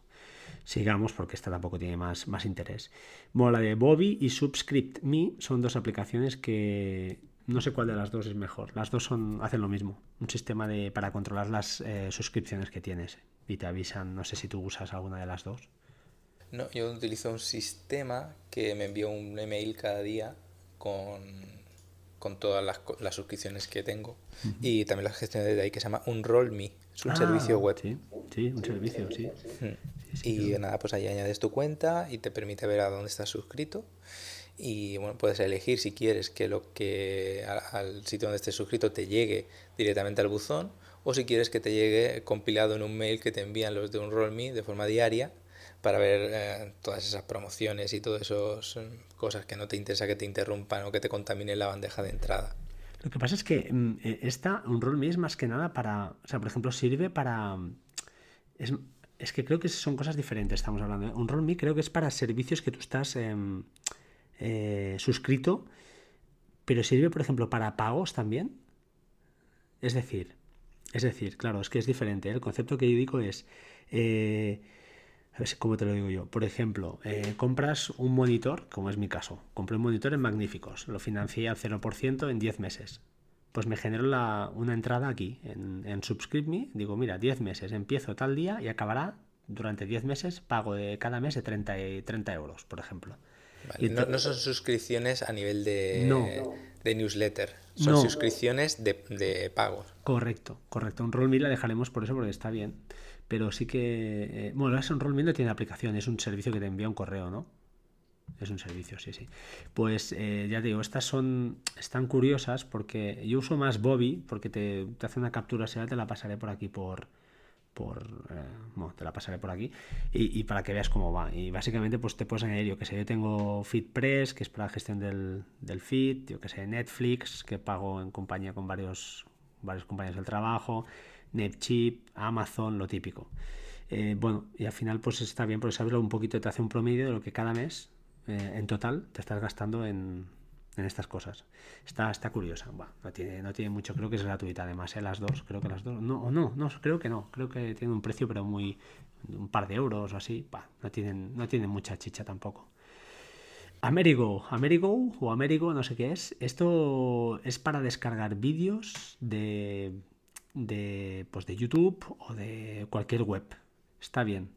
Sigamos porque esta tampoco tiene más, más interés. Bueno, la de Bobby y Subscript Me son dos aplicaciones que no sé cuál de las dos es mejor. Las dos son, hacen lo mismo, un sistema de, para controlar las eh, suscripciones que tienes y te avisan, no sé si tú usas alguna de las dos. No, yo utilizo un sistema que me envía un email cada día con con todas las, las suscripciones que tengo y también la gestión desde ahí que se llama Unroll.me. Es un Ah, servicio web. Sí, sí, un servicio, sí. Mm. y nada, pues ahí añades tu cuenta y te permite ver a dónde estás suscrito. Y bueno, puedes elegir si quieres que lo que al sitio donde estés suscrito te llegue directamente al buzón o si quieres que te llegue compilado en un mail que te envían los de un RollMe de forma diaria para ver eh, todas esas promociones y todas esas eh, cosas que no te interesa que te interrumpan o que te contaminen la bandeja de entrada. Lo que pasa es que mm, eh, esta, un rol es más que nada para, o sea, por ejemplo, sirve para... Es, es que creo que son cosas diferentes, estamos hablando. ¿eh? Un rol me creo que es para servicios que tú estás em, eh, suscrito, pero sirve, por ejemplo, para pagos también. Es decir, es decir, claro, es que es diferente. ¿eh? El concepto que yo digo es... eh, a ver cómo te lo digo yo. Por ejemplo, eh, compras un monitor, como es mi caso. Compré un monitor en Magníficos. Lo financié al 0% en 10 meses. Pues me generó la- una entrada aquí, en, en Subscribe Me. Digo, mira, 10 meses. Empiezo tal día y acabará durante 10 meses. Pago de cada mes de 30, y- 30 euros, por ejemplo. Vale, No, son suscripciones a nivel de, No. de newsletter, son No. suscripciones de, de pagos. Correcto, correcto. Un roll la dejaremos por eso porque está bien. Pero sí que. eh, bueno, es un roll no tiene aplicación, es un servicio que te envía un correo, ¿no? Es un servicio, sí, sí. Pues eh, ya te digo, estas son. están curiosas porque yo uso más Bobby porque te, te hace una captura, será te la pasaré por aquí por. Por eh, bueno, te la pasaré por aquí. Y, para que veas cómo va. Y básicamente, pues te puedes añadir, yo que sé, yo tengo FeedPress, que es para la gestión del, del feed, yo que sé, Netflix, que pago en compañía con varios varios compañeros del trabajo, Netchip, Amazon, lo típico. Eh, bueno, y al final pues está bien porque sabes un poquito, te hace un promedio de lo que cada mes eh, en total te estás gastando en, en estas cosas. Está, está curiosa. No, tiene, no tiene mucho, creo que es gratuita además, ¿eh? las dos, creo que las dos. No, no, no, creo que no. Creo que tiene un precio pero muy... un par de euros o así. Buah, no, tienen, no tienen mucha chicha tampoco. Amerigo, Amerigo o Amerigo, no sé qué es. Esto es para descargar vídeos de, de, pues de YouTube o de cualquier web. Está bien,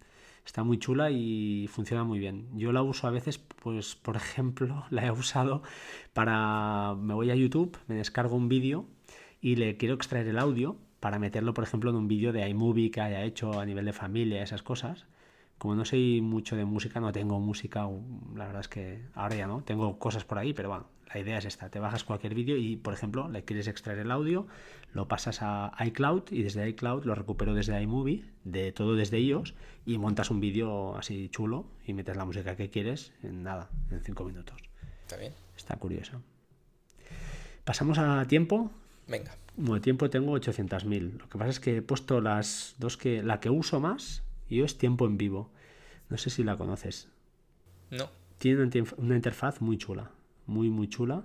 está muy chula y funciona muy bien. Yo la uso a veces, pues por ejemplo, [laughs] la he usado para... Me voy a YouTube, me descargo un vídeo y le quiero extraer el audio para meterlo, por ejemplo, en un vídeo de iMovie que haya hecho a nivel de familia, esas cosas como no soy mucho de música, no tengo música, la verdad es que ahora ya no, tengo cosas por ahí, pero bueno, la idea es esta, te bajas cualquier vídeo y, por ejemplo, le quieres extraer el audio, lo pasas a iCloud y desde iCloud lo recupero desde iMovie, de todo desde iOS, y montas un vídeo así chulo y metes la música que quieres en nada, en cinco minutos. ¿Está bien? Está curioso. Pasamos a tiempo. Venga. Como de tiempo tengo 800.000. Lo que pasa es que he puesto las dos que... La que uso más, yo es tiempo en vivo. No sé si la conoces. No. Tiene una interfaz muy chula. Muy, muy chula.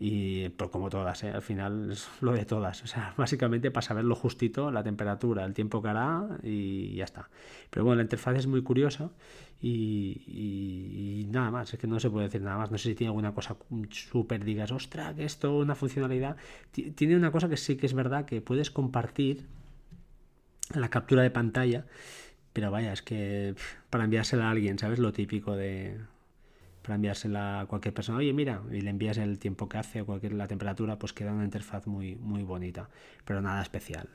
Y pero como todas, ¿eh? al final es lo de todas. O sea, [laughs] básicamente para saber lo justito, la temperatura, el tiempo que hará y ya está. Pero bueno, la interfaz es muy curiosa y, nada más. Es que no se puede decir nada más. No sé si tiene alguna cosa súper, digas, ostra, que esto, una funcionalidad. Ti- Tiene una cosa que sí que es verdad que puedes compartir la captura de pantalla. Pero vaya, es que para enviársela a alguien, ¿sabes? Lo típico de para enviársela a cualquier persona, oye, mira, y le envías el tiempo que hace o cualquier la temperatura, pues queda una interfaz muy, muy bonita, pero nada especial.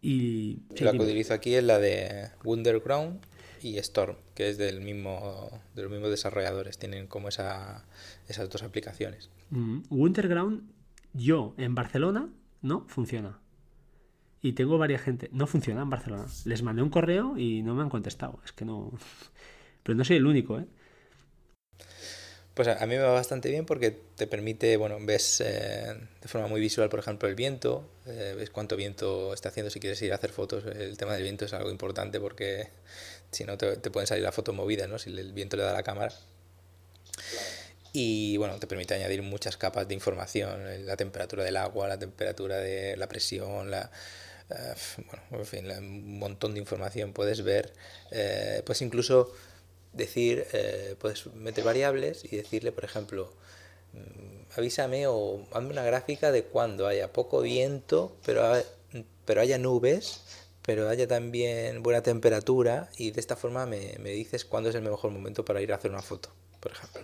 Y sí, la que dime. utilizo aquí es la de Wonderground y Storm, que es del mismo, de los mismos desarrolladores. Tienen como esa, esas dos aplicaciones. Mm, Winterground, yo en Barcelona no funciona. Y tengo varias gente, no funciona en Barcelona. Les mandé un correo y no me han contestado. Es que no. [laughs] Pero no soy el único, ¿eh? Pues a, mí me va bastante bien porque te permite, bueno, ves eh, de forma muy visual, por ejemplo, el viento, eh, ves cuánto viento está haciendo si quieres ir a hacer fotos. El tema del viento es algo importante porque [laughs] si no te, te pueden salir las fotos movidas, ¿no? Si el viento le da a la cámara. Y bueno, te permite añadir muchas capas de información, eh, la temperatura del agua, la temperatura de la presión, la, eh, bueno, en fin, un montón de información puedes ver, pues incluso decir, eh, puedes meter variables y decirle, por ejemplo, mm, avísame o hazme una gráfica de cuando haya poco viento, pero, ha- pero haya nubes, pero haya también buena temperatura y de esta forma me, me dices cuándo es el mejor momento para ir a hacer una foto, por ejemplo.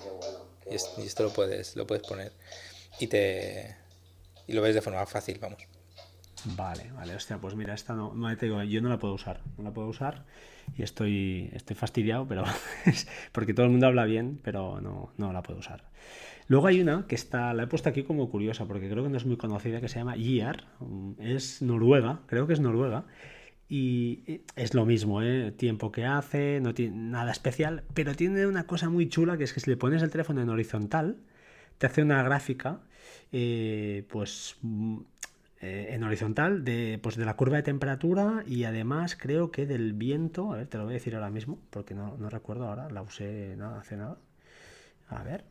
Y esto lo puedes, lo puedes poner. y te y lo ves de forma fácil, vamos. Vale, vale, hostia, pues mira, esta no, no te yo no la puedo usar, no la puedo usar y estoy, estoy fastidiado, pero [laughs] porque todo el mundo habla bien, pero no, no la puedo usar. Luego hay una que está, la he puesto aquí como curiosa, porque creo que no es muy conocida, que se llama YIAR, es noruega, creo que es noruega, y es lo mismo, ¿eh? tiempo que hace, no tiene nada especial, pero tiene una cosa muy chula, que es que si le pones el teléfono en horizontal, te hace una gráfica, eh, pues eh, en horizontal de, pues de la curva de temperatura y además creo que del viento, a ver, te lo voy a decir ahora mismo, porque no, recuerdo ahora, la usé nada, hace nada. A ver.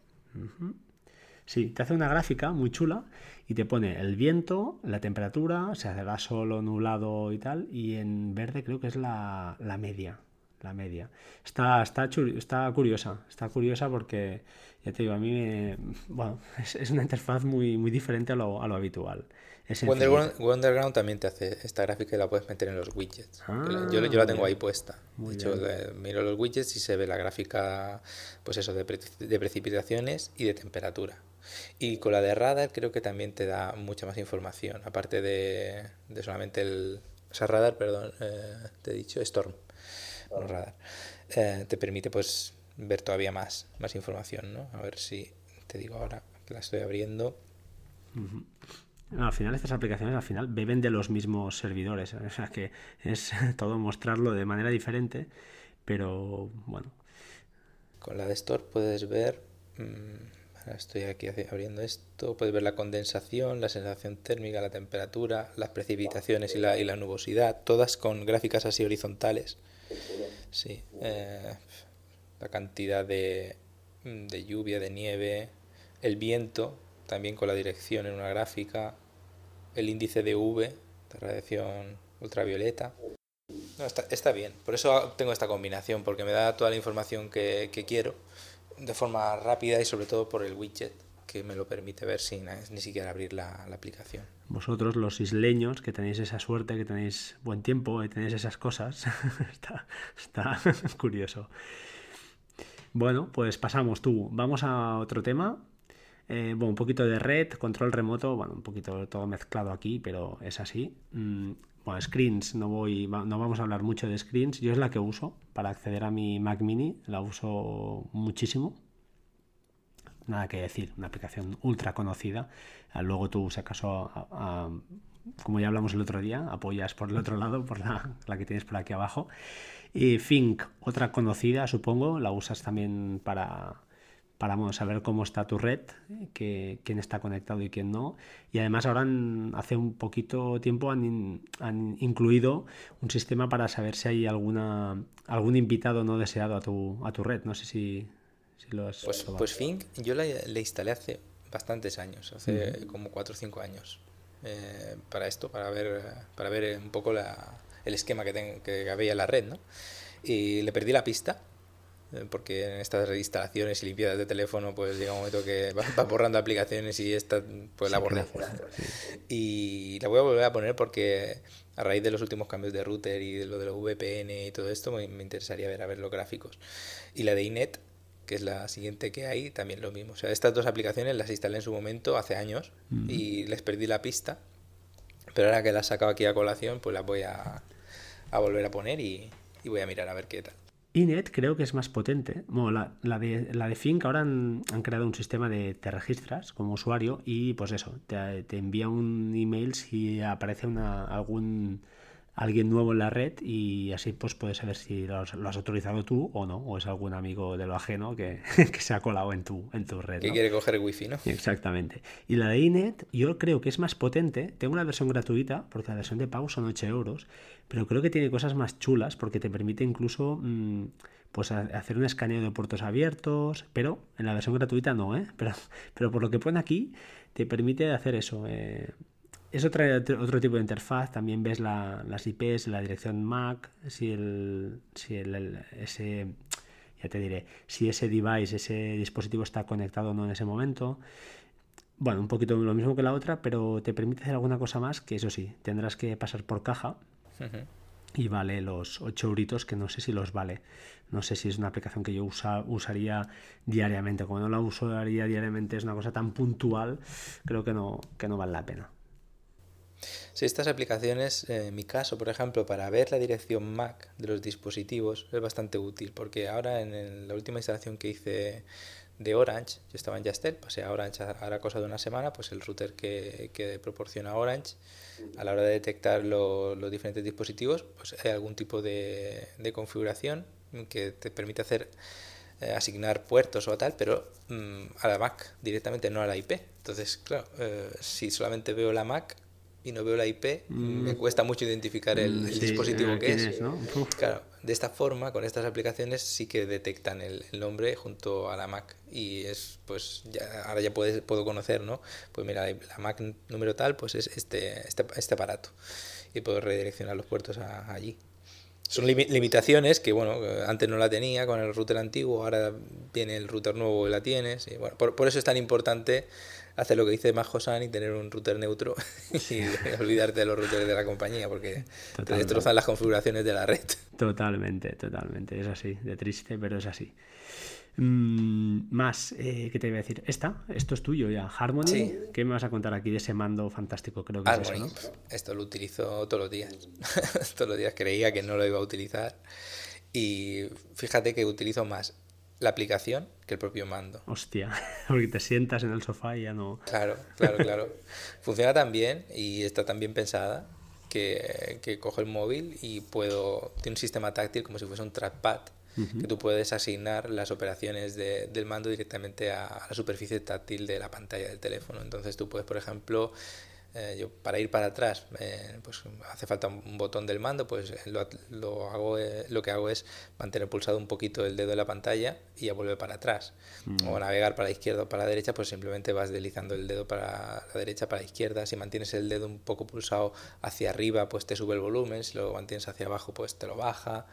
Sí, te hace una gráfica muy chula y te pone el viento, la temperatura, se hará solo, nublado y tal, y en verde creo que es la, la media. La media. Está, está, curiosa, está curiosa porque, ya te digo, a mí bueno, [laughs] es, una interfaz muy, muy diferente a lo, a lo habitual. Wonderground, también te hace esta gráfica y la puedes meter en los widgets. yo, yo, la tengo ahí puesta. de hecho, miro los widgets y se ve la gráfica, pues eso, de, de, precipitaciones y de temperatura. Y con la de radar creo que también te da mucha más información, aparte de, de solamente el... O sea, radar, perdón, eh, te he dicho Storm, no radar. Eh, te permite pues ver todavía más, más información, ¿no? A ver si te digo ahora que la estoy abriendo. Al final estas aplicaciones al final beben de los mismos servidores, o sea que es [laughs] todo mostrarlo de manera diferente, pero bueno. Con la de Store puedes ver, mm, estoy aquí abriendo esto, puedes ver la condensación, la sensación térmica, la temperatura, las precipitaciones y la, y la nubosidad, todas con gráficas así horizontales. Sí, eh, la cantidad de, de lluvia, de nieve, el viento, también con la dirección en una gráfica, el índice de UV, de radiación ultravioleta. está, bien, por eso tengo esta combinación, porque me da toda la información que, quiero de forma rápida y sobre todo por el widget que me lo permite ver sin ni siquiera abrir la, aplicación. Vosotros, los isleños, que tenéis esa suerte, que tenéis buen tiempo y tenéis esas cosas, [laughs] está, está [laughs] curioso. Bueno, pues pasamos tú. Vamos a otro tema eh, un poquito de red, control remoto, bueno, un poquito todo mezclado aquí, pero es así. Mm, bueno, screens, no, voy, no vamos a hablar mucho de screens. Yo es la que uso para acceder a mi Mac mini, la uso muchísimo. Nada que decir, una aplicación ultra conocida. Ah, luego tú, si acaso, como ya hablamos el otro día, apoyas por el otro lado, por la, la que tienes por aquí abajo. Y Think, otra conocida, supongo, la usas también para, para saber cómo está tu red, que, quién está conectado y quién no. Y además ahora hace un poquito tiempo han, han, incluido un sistema para saber si hay alguna algún invitado no deseado a tu, a tu red. No sé si, si lo has Pues, pues Fink yo la, le instalé hace bastantes años, hace como 4 o 5 años, eh, para esto, para ver, para ver un poco la, el esquema que, que había en la red, ¿no? Y le perdí la pista porque en estas reinstalaciones y limpiezas de teléfono pues llega un momento que [laughs] va, borrando aplicaciones y esta pues la borré. Y la voy a volver a poner porque a raíz de los últimos cambios de router y de lo de los VPN y todo esto me, interesaría ver a ver los gráficos. Y la de Inet, que es la siguiente que hay, también lo mismo. O sea, estas dos aplicaciones las instalé en su momento hace años y les perdí la pista. Pero ahora que las he sacado aquí a colación, pues las voy a, a volver a poner y, y voy a mirar a ver qué tal. Inet creo que es más potente. Bueno, la, la, de, la de Fink ahora han, creado un sistema de te registras como usuario y pues eso, te, te envía un email si aparece una, algún alguien nuevo en la red y así pues puedes saber si lo has, autorizado tú o no, o es algún amigo de lo ajeno que, [laughs] se ha colado en tu, en tu red. Que quiere coger el wifi, ¿no? Exactamente. Y la de Inet yo creo que es más potente. Tengo una versión gratuita porque la versión de pago son 8 euros, pero creo que tiene cosas más chulas porque te permite incluso... Mm, pues hacer un escaneo de puertos abiertos, pero en la versión gratuita no, ¿eh? [laughs] Pero, pero por lo que pone aquí, te permite hacer eso, eh, es otra, otro tipo de interfaz, también ves las IPs, la dirección MAC, si el, si el, ese, ya te diré, si ese device, ese dispositivo está conectado o no en ese momento. Bueno, un poquito lo mismo que la otra, pero te permite hacer alguna cosa más que eso sí, tendrás que pasar por caja. y vale los 8 euritos que no sé si los vale. No sé si es una aplicación que yo usa, usaría diariamente. Como no la usaría diariamente, es una cosa tan puntual, creo que no, que no vale la pena. Sí, estas aplicaciones, en mi caso, por ejemplo, para ver la dirección MAC de los dispositivos es bastante útil, porque ahora en la última instalación que hice de Orange, yo estaba en Yastel, pasé a Orange ahora cosa de una semana, pues el router que, proporciona Orange, a la hora de detectar los diferentes dispositivos, pues hay algún tipo de, de configuración que te permite hacer eh, asignar puertos o tal, pero mm, a la Mac directamente, no a la IP. Entonces, claro, eh, si solamente veo la Mac, y no veo la IP, me mm. cuesta mucho identificar el, mm, dispositivo eh, que es. Claro, de esta forma, con estas aplicaciones sí que detectan el, nombre junto a la Mac y es, pues, ya, ahora ya puedes, puedo conocer, ¿no? Pues mira, la Mac número tal, pues es este, este, este aparato y puedo redireccionar los puertos allí. Son limitaciones que, bueno, antes no la tenía con el router antiguo, ahora viene el router nuevo y la tienes. Y bueno, por, por eso es tan importante hacer lo que dice Majosan y tener un router neutro [laughs] y [laughs] olvidarte de los routers de la compañía porque te destrozan las configuraciones de la red. Totalmente, totalmente. Es así, de triste, pero es así. Mm, más, eh, ¿qué te iba a decir? Esta, esto es tuyo ya, Harmony. ¿Qué me vas a contar aquí de ese mando fantástico? Creo que es eso, Esto lo utilizo todos los días. [laughs] todos los días creía que no lo iba a utilizar. Y fíjate que utilizo más la aplicación que el propio mando. Hostia, [laughs] porque te sientas en el sofá y ya no. Claro, claro, claro. [laughs] Funciona tan bien y está tan bien pensada que, que cojo el móvil y puedo. Tiene un sistema táctil como si fuese un trackpad que tú puedes asignar las operaciones de, del mando directamente a, a, la superficie táctil de la pantalla del teléfono. Entonces tú puedes, por ejemplo, eh, yo para ir para atrás, eh, pues hace falta un botón del mando, pues eh, lo, lo hago, lo que hago es mantener pulsado un poquito el dedo de la pantalla y ya vuelve para atrás. Mm. O navegar para la izquierda o para la derecha, pues simplemente vas deslizando el dedo para la derecha, para la izquierda. Si mantienes el dedo un poco pulsado hacia arriba, pues te sube el volumen. Si lo mantienes hacia abajo, pues te lo baja.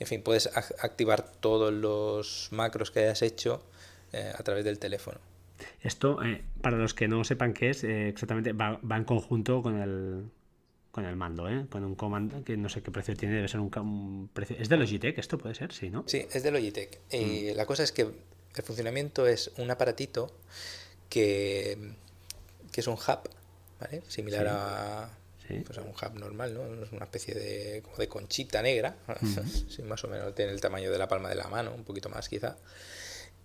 En fin, puedes activar todos los macros que hayas hecho a través del teléfono. Esto, eh, para los que no sepan qué es, eh, exactamente va, en conjunto con el, con el mando, ¿eh? con un comando que no sé qué precio tiene, debe ser un, precio. ¿Es de Logitech esto puede ser? Sí, ¿no? Sí, es de Logitech. Y mm. la cosa es que el funcionamiento es un aparatito que, que es un hub, ¿vale? Similar a, Pues a un hub normal, ¿no? Es una especie de, como de conchita negra, [laughs] más o menos tiene el tamaño de la palma de la mano, un poquito más quizá.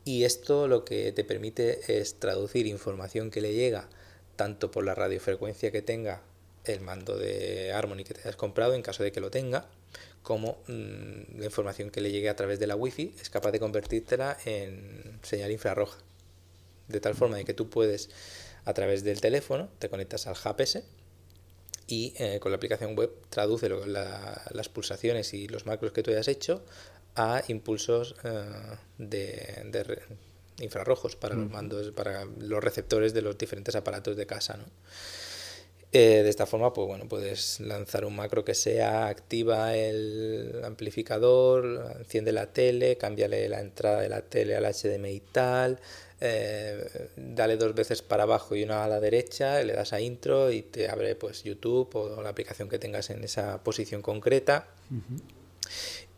Y esto lo que te permite es traducir información que le llega tanto por la radiofrecuencia que tenga el mando de Harmony que te hayas comprado en caso de que lo tenga, como mm, la información que le llegue a través de la wifi es capaz de convertírtela en señal infrarroja. De tal forma de que tú puedes, a través del teléfono, te conectas al GPS y eh, con la aplicación web traduce las pulsaciones y los macros que tú hayas hecho a impulsos eh, de, infrarrojos para los mandos, para los receptores de los diferentes aparatos de casa. ¿no? Eh, de esta forma, pues bueno, puedes lanzar un macro que sea, activa el amplificador, enciende la tele, cámbiale la entrada de la tele al HDMI y tal, eh, dale dos veces para abajo y una a la derecha, le das a intro y te abre pues YouTube o la aplicación que tengas en esa posición concreta.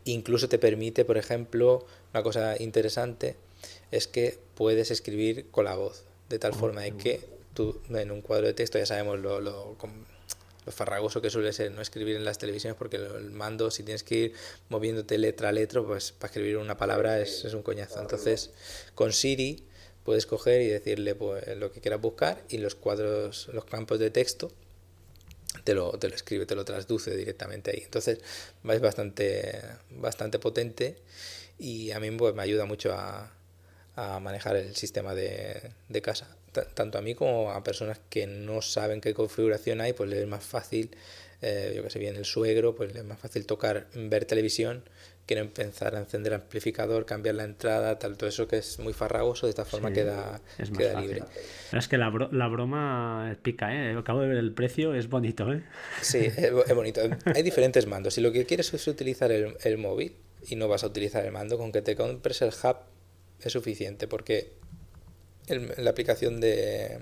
Incluso te permite, por ejemplo, una cosa interesante es que puedes escribir con la voz, de tal forma de que tú en un cuadro de texto ya sabemos lo, lo, lo, farragoso que suele ser no escribir en las televisiones porque el mando si tienes que ir moviéndote letra a letra pues para escribir una palabra es, es un coñazo. entonces con Siri puedes coger y decirle pues, lo que quieras buscar y los cuadros los campos de texto te lo, te lo escribe, te lo traduce directamente ahí. Entonces es bastante, bastante potente y a mí pues, me ayuda mucho a, a manejar el sistema de, casa. tanto a mí como a personas que no saben qué configuración hay, pues les es más fácil, eh, yo que sé bien, el suegro, pues les es más fácil tocar, ver televisión que no empezar a encender el amplificador, cambiar la entrada, tal, todo eso que es muy farragoso, de esta forma queda, queda libre. Es que la, la broma pica, ¿eh? Acabo de ver el precio, es bonito, ¿eh? Sí, es, bonito. Hay diferentes mandos. Si lo que quieres es utilizar el, el móvil y no vas a utilizar el mando, con que te compres el hub es suficiente, porque el, la aplicación de,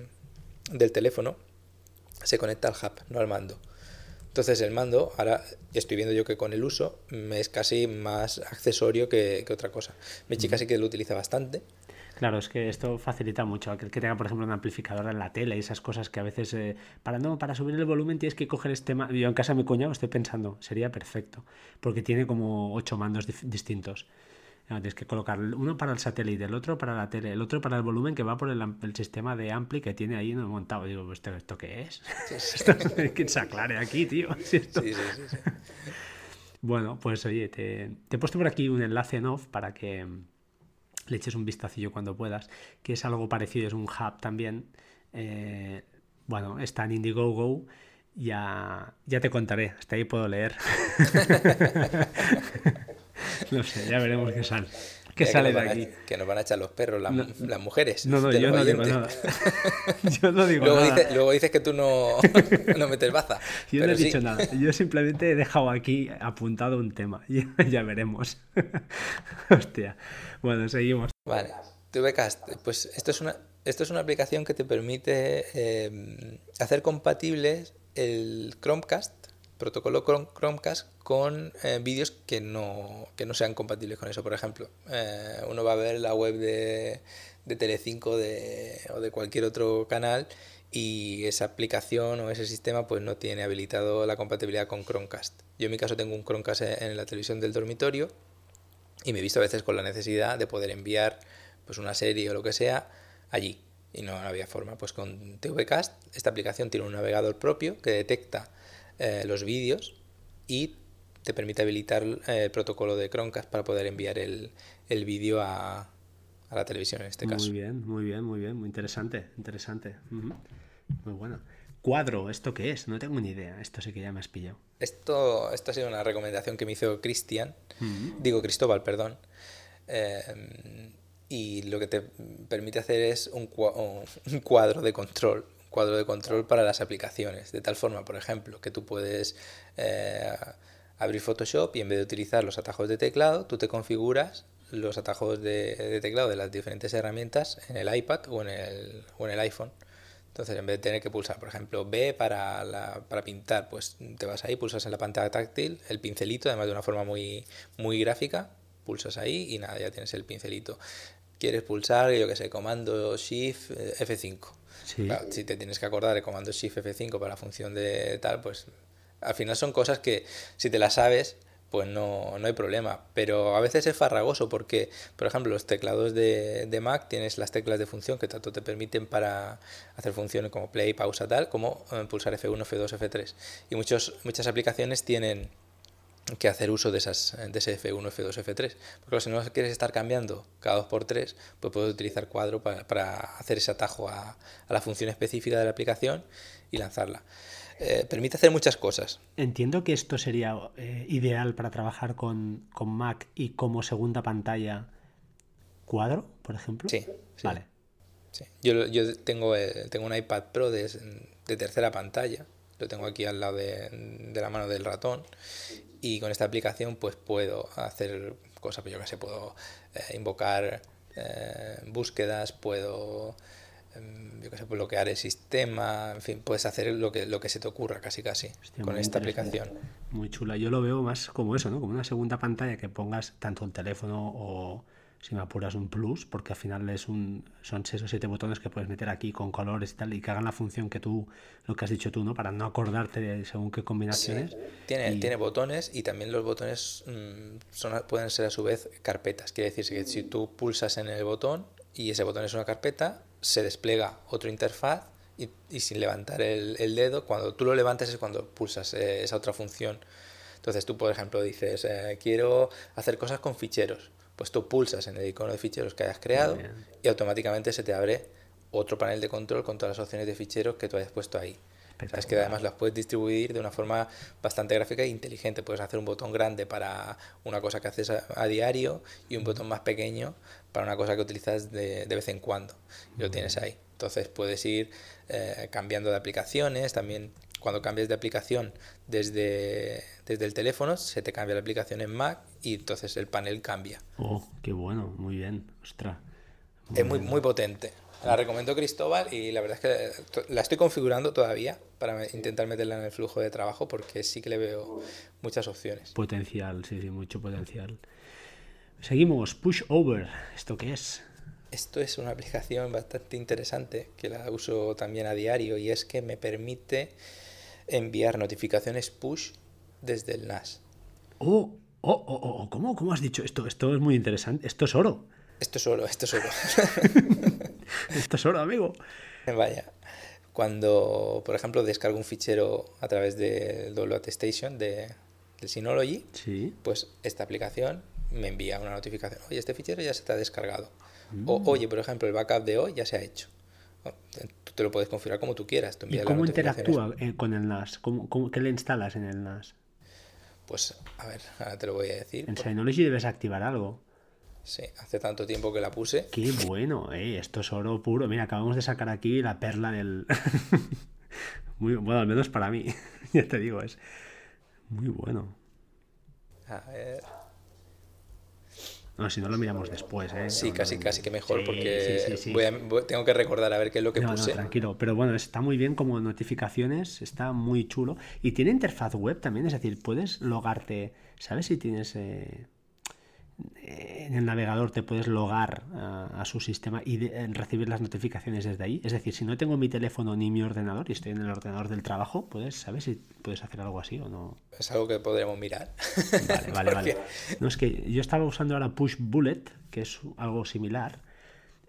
del teléfono se conecta al hub, no al mando. Entonces el mando, ahora estoy viendo yo que con el uso es casi más accesorio que, otra cosa. Mi chica sí que lo utiliza bastante. Claro, es que esto facilita mucho. Aquel que tenga, por ejemplo, un amplificador en la tele y esas cosas que a veces, eh, para, no, para subir el volumen tienes que coger este mando. Yo en casa de mi cuñado estoy pensando, sería perfecto, porque tiene como ocho mandos distintos. Tienes que colocar uno para el satélite, el otro para la tele, el otro para el volumen que va por el, sistema de ampli que tiene ahí montado. Digo, ¿esto, esto qué [laughs] es? que se aclare aquí, tío. [laughs] Sí, sí, sí, bueno, pues oye, te, he puesto por aquí un enlace en off para que le eches un vistacillo cuando puedas, que es algo parecido, es un hub también. Eh, bueno, está en Indiegogo. Ya, ya te contaré, hasta ahí puedo leer. [laughs] [laughs] No sé, ya veremos qué sale. ¿Qué sale de aquí? que nos van a echar los perros las, mujeres. No, no, yo no digo nada. [laughs] [laughs] yo no digo luego nada. Dices, luego dices que tú no, no metes baza. Yo no he dicho nada. Yo simplemente he dejado aquí apuntado un tema. Ya, ya veremos. Hostia. Bueno, seguimos. Vale. TVCast, pues esto es una, esto es una aplicación que te permite eh, hacer compatibles el Chromecast protocolo Chromecast con eh, vídeos que no, que no sean compatibles con eso. Por ejemplo, eh, uno va a ver la web de, de Telecinco de, o de cualquier otro canal y esa aplicación o ese sistema pues no tiene habilitado la compatibilidad con Chromecast. Yo en mi caso tengo un Chromecast en la televisión del dormitorio y me he visto a veces con la necesidad de poder enviar pues una serie o lo que sea allí y no había forma. Pues con TVCast esta aplicación tiene un navegador propio que detecta eh, los vídeos y te permite habilitar eh, el protocolo de Chromecast para poder enviar el, el vídeo a, a, la televisión en este caso. Muy bien, muy bien, muy bien, muy interesante, interesante. Muy bueno. Cuadro, ¿esto qué es? No tengo ni idea. Esto sí que ya me has pillado. Esto, esto ha sido una recomendación que me hizo Cristian, digo Cristóbal, perdón. Eh, y lo que te permite hacer es un, [laughs] un cuadro de control cuadro de control para las aplicaciones. De tal forma, por ejemplo, que tú puedes eh, abrir Photoshop y en vez de utilizar los atajos de teclado, tú te configuras los atajos de, teclado de las diferentes herramientas en el iPad o en el, o en el iPhone. Entonces, en vez de tener que pulsar, por ejemplo, B para, para pintar, pues te vas ahí, pulsas en la pantalla táctil el pincelito, además de una forma muy, muy gráfica, pulsas ahí y nada, ya tienes el pincelito. Quieres pulsar, yo que sé, comando Shift F5 si te tienes que acordar de comando Shift F5 para la función de tal, pues al final son cosas que si te las sabes, pues no, no hay problema. Pero a veces es farragoso porque, por ejemplo, los teclados de, de, Mac tienes las teclas de función que tanto te permiten para hacer funciones como play, pausa, tal, como eh, pulsar F1, F2, F3. Y muchos, muchas aplicaciones tienen que hacer uso de, esas, de ese F1, F2, F3. Porque si no quieres estar cambiando cada 2 por 3 pues puedes utilizar cuadro para, para hacer ese atajo a, a, la función específica de la aplicación y lanzarla. Eh, permite hacer muchas cosas. Entiendo que esto sería eh, ideal para trabajar con, con, Mac y como segunda pantalla cuadro, por ejemplo. Sí, vale. Sí. Yo, yo tengo, eh, tengo un iPad Pro de, de tercera pantalla lo tengo aquí al lado de, de, la mano del ratón y con esta aplicación pues puedo hacer cosas, pues yo que sé, puedo eh, invocar eh, búsquedas, puedo em, yo que sé, bloquear el sistema, en fin, puedes hacer lo que, lo que se te ocurra casi casi con esta aplicación. Muy chula, yo lo veo más como eso, ¿no? Como una segunda pantalla que pongas tanto un teléfono o si me apuras un plus, porque al final es un, son seis o siete botones que puedes meter aquí con colores y tal, y que hagan la función que tú, lo que has dicho tú, ¿no? Para no acordarte de según qué combinaciones. Tiene, tiene botones y también los botones mm, son, pueden ser a su vez carpetas. Quiere decir que si tú pulsas en el botón y ese botón es una carpeta, se despliega otra interfaz y, y sin levantar el, el, dedo, cuando tú lo levantas es cuando pulsas eh, esa otra función. Entonces tú, por ejemplo, dices, eh, quiero hacer cosas con ficheros pues tú pulsas en el icono de ficheros que hayas creado y automáticamente se te abre otro panel de control con todas las opciones de ficheros que tú hayas puesto ahí. Sabes que además las puedes distribuir de una forma bastante gráfica e inteligente. Puedes hacer un botón grande para una cosa que haces a, diario y un botón más pequeño para una cosa que utilizas de, de vez en cuando. Y lo tienes ahí. Entonces puedes ir eh, cambiando de aplicaciones, también cuando cambias de aplicación desde, desde el teléfono, se te cambia la aplicación en Mac y entonces el panel cambia. Oh, qué bueno, muy bien, ostras. Es muy, muy potente. La recomiendo Cristóbal y la verdad es que la estoy configurando todavía para intentar meterla en el flujo de trabajo porque sí que le veo muchas opciones. Potencial, sí, sí, mucho potencial. Seguimos, Push Over. ¿Esto qué es? Esto es una aplicación bastante interesante que la uso también a diario y es que me permite enviar notificaciones push desde el NAS. Oh, oh, oh, oh, oh ¿cómo? ¿Cómo has dicho esto? Esto es muy interesante. Esto es oro. Esto es oro, esto es oro. [laughs] esto es oro, amigo. Vaya. Cuando, por ejemplo, descargo un fichero a través del Download Station de, del Synology, sí. pues esta aplicación me envía una notificación. Oye, este fichero ya se te ha descargado. O, mm. oye, por ejemplo, el backup de hoy ya se ha hecho. Tú te lo puedes configurar como tú quieras. ¿Y cómo interactúa eh, con el NAS? ¿Cómo, qué le instalas en el NAS? Pues, a ver, ahora te lo voy a decir. En Synology debes activar algo. Sí, hace tanto tiempo que la puse. Qué bueno, eh, esto es oro puro. Mira, acabamos de sacar aquí la perla del... [laughs] muy bueno, al menos para mí. [laughs] ya te digo, es muy bueno. A ver... No, si no lo miramos después, ¿eh? Sí, casi, casi que mejor, porque tengo que recordar a ver qué es lo que puse. tranquilo, pero bueno, está muy bien como notificaciones, está muy chulo. Y tiene interfaz web también, es decir, puedes logarte, ¿sabes si tienes... Eh, en el navegador te puedes logar a, su sistema y recibir las notificaciones desde ahí. Es decir, si no tengo mi teléfono ni mi ordenador y estoy en el ordenador del trabajo, puedes, ¿sabes si puedes hacer algo así o no? Es algo que podríamos mirar. Vale, [laughs] vale, vale. No, es que yo estaba usando ahora Push Bullet, que es algo similar,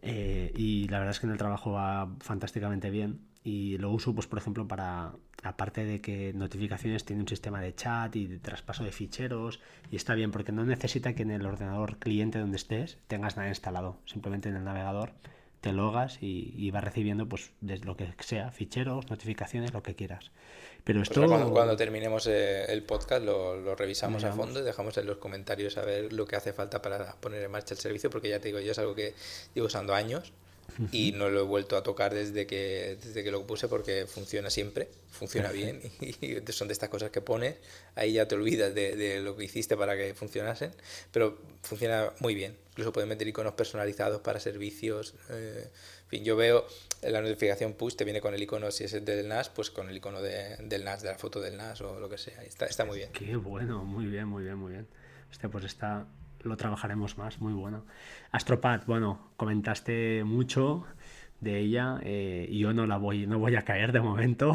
eh, y la verdad es que en el trabajo va fantásticamente bien y lo uso, pues, por ejemplo, para, aparte de que notificaciones tiene un sistema de chat y de traspaso de ficheros, y está bien porque no necesita que en el ordenador cliente donde estés tengas nada instalado, simplemente en el navegador te logas y, vas recibiendo, pues, desde lo que sea, ficheros, notificaciones, lo que quieras. Pero esto... cuando, terminemos eh, el podcast lo, revisamos a fondo y dejamos en los comentarios a ver lo que hace falta para poner en marcha el servicio, porque ya te digo, yo es algo que llevo usando años y no lo he vuelto a tocar desde que, desde que lo puse porque funciona siempre, funciona bien [laughs] y son de estas cosas que pones, ahí ya te olvidas de, lo que hiciste para que funcionasen, pero funciona muy bien. Incluso puedes meter iconos personalizados para servicios. Eh, en fin, yo veo la notificación push, te viene con el icono, si es el del NAS, pues con el icono del NAS, de la foto del NAS o lo que sea. Está, está muy bien. Qué bueno, muy bien, muy bien, muy bien. Este pues está, lo trabajaremos más, muy bueno. Astropad, bueno, comentaste mucho de ella eh, y yo no la voy, no voy a caer de momento,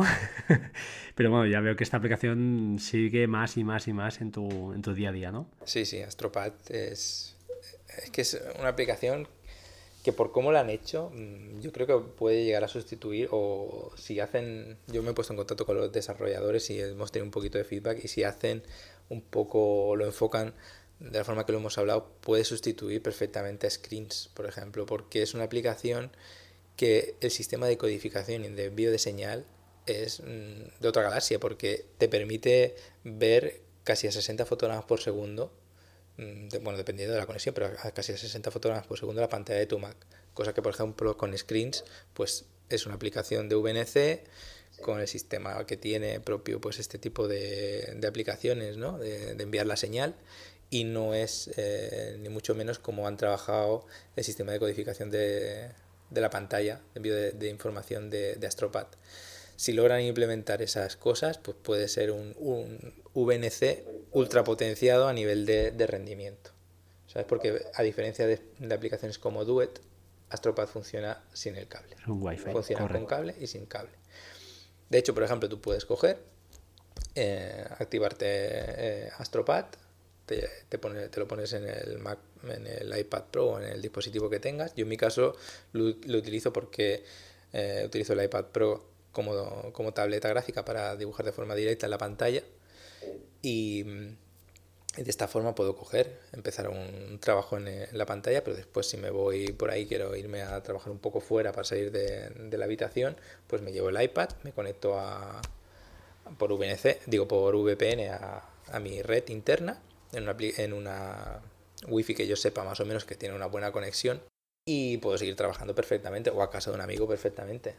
[laughs] pero bueno, ya veo que esta aplicación sigue más y más y más en tu, en tu día a día, ¿no? Sí, sí, Astropad es, es que es una aplicación que por cómo la han hecho, mm, yo creo que puede llegar a sustituir o si hacen, yo me he puesto en contacto con los desarrolladores y hemos tenido un poquito de feedback y si hacen un poco, lo enfocan de la forma que lo hemos hablado, puede sustituir perfectamente a Screens, por ejemplo, porque es una aplicación que el sistema de codificación y de envío de señal es mm, de otra galaxia, porque te permite ver casi a 60 fotogramas por segundo, mm, bueno, dependiendo de la conexión, pero a casi a 60 fotogramas por segundo la pantalla de tu Mac, cosa que, por ejemplo, con Screens, pues es una aplicación de VNC con el sistema que tiene propio pues este tipo de, de aplicaciones, ¿no? de, de enviar la señal y no es eh, ni mucho menos como han trabajado el sistema de codificación de, de la pantalla, de envío de, información de, de, Astropad. Si logran implementar esas cosas, pues puede ser un, un VNC ultra potenciado a nivel de, rendimiento. ¿Sabes? Porque a diferencia de, aplicaciones como Duet, Astropad funciona sin el cable. wifi. Funciona con cable y sin cable. De hecho, por ejemplo, tú puedes coger, eh, activarte eh, Astropad, te, te, te lo pones en el Mac, en el iPad Pro o en el dispositivo que tengas. Yo en mi caso lo, utilizo porque eh, utilizo el iPad Pro como, como tableta gráfica para dibujar de forma directa en la pantalla y, de esta forma puedo coger, empezar un trabajo en, la pantalla, pero después si me voy por ahí, quiero irme a trabajar un poco fuera para salir de, la habitación, pues me llevo el iPad, me conecto a, por VNC, digo por VPN a mi red interna en una, en una wifi que yo sepa más o menos que tiene una buena conexión y puedo seguir trabajando perfectamente o a casa de un amigo perfectamente.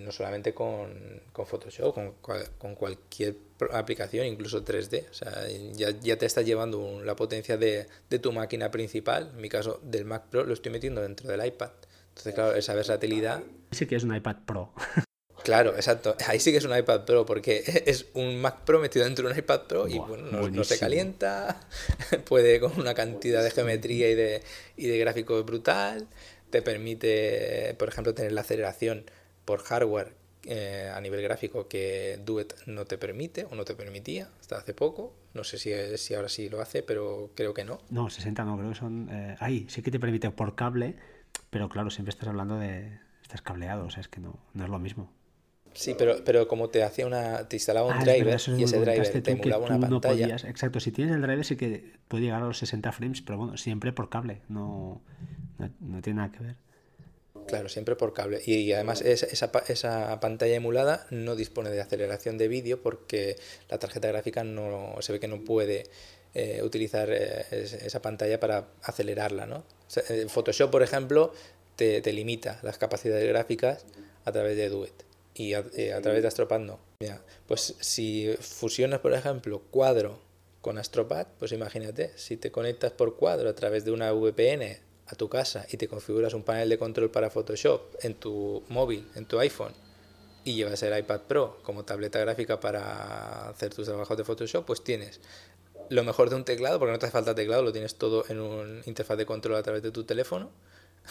no solamente con, con Photoshop, con, con, cualquier aplicación, incluso 3D. O sea, ya, ya te estás llevando la potencia de, de, tu máquina principal, en mi caso del Mac Pro, lo estoy metiendo dentro del iPad. Entonces, claro, esa versatilidad... Sí que es un iPad Pro. [laughs] Claro, exacto. Ahí sí que es un iPad Pro porque [laughs] es un Mac Pro metido dentro de un iPad Pro y bueno, no, se calienta, [laughs] puede con una cantidad de geometría y de, y de gráficos brutal, te permite, por ejemplo, tener la aceleración por hardware eh, a nivel gráfico que Duet no te permite o no te permitía hasta hace poco. No sé si, si ahora sí lo hace, pero creo que no. No, 60 no, creo que son... Eh, ahí sí que te permite por cable, pero claro, siempre estás hablando de... Estás cableado, o sea, es que no, no es lo mismo. Sí, pero, pero como te hacía una, te instalaba un ah, driver y ese driver te emulaba una pantalla. exacto, si tienes el driver sí que puede llegar a los 60 frames, pero bueno, siempre por cable, no, no tiene nada que ver. Claro, siempre por cable. Y, además esa, esa, pantalla emulada no dispone de aceleración de vídeo porque la tarjeta gráfica no se ve que no puede eh, utilizar eh, esa pantalla para acelerarla. ¿no? Eh, Photoshop, por ejemplo, te, limita las capacidades gráficas a través de Duet y a, través de Astropad no. pues si fusionas, por ejemplo, cuadro con Astropad, pues imagínate, si te conectas por cuadro a través de una VPN a tu casa y te configuras un panel de control para Photoshop en tu móvil, en tu iPhone, y llevas el iPad Pro como tableta gráfica para hacer tus trabajos de Photoshop, pues tienes lo mejor de un teclado, porque no te hace falta teclado, lo tienes todo en un interfaz de control a través de tu teléfono.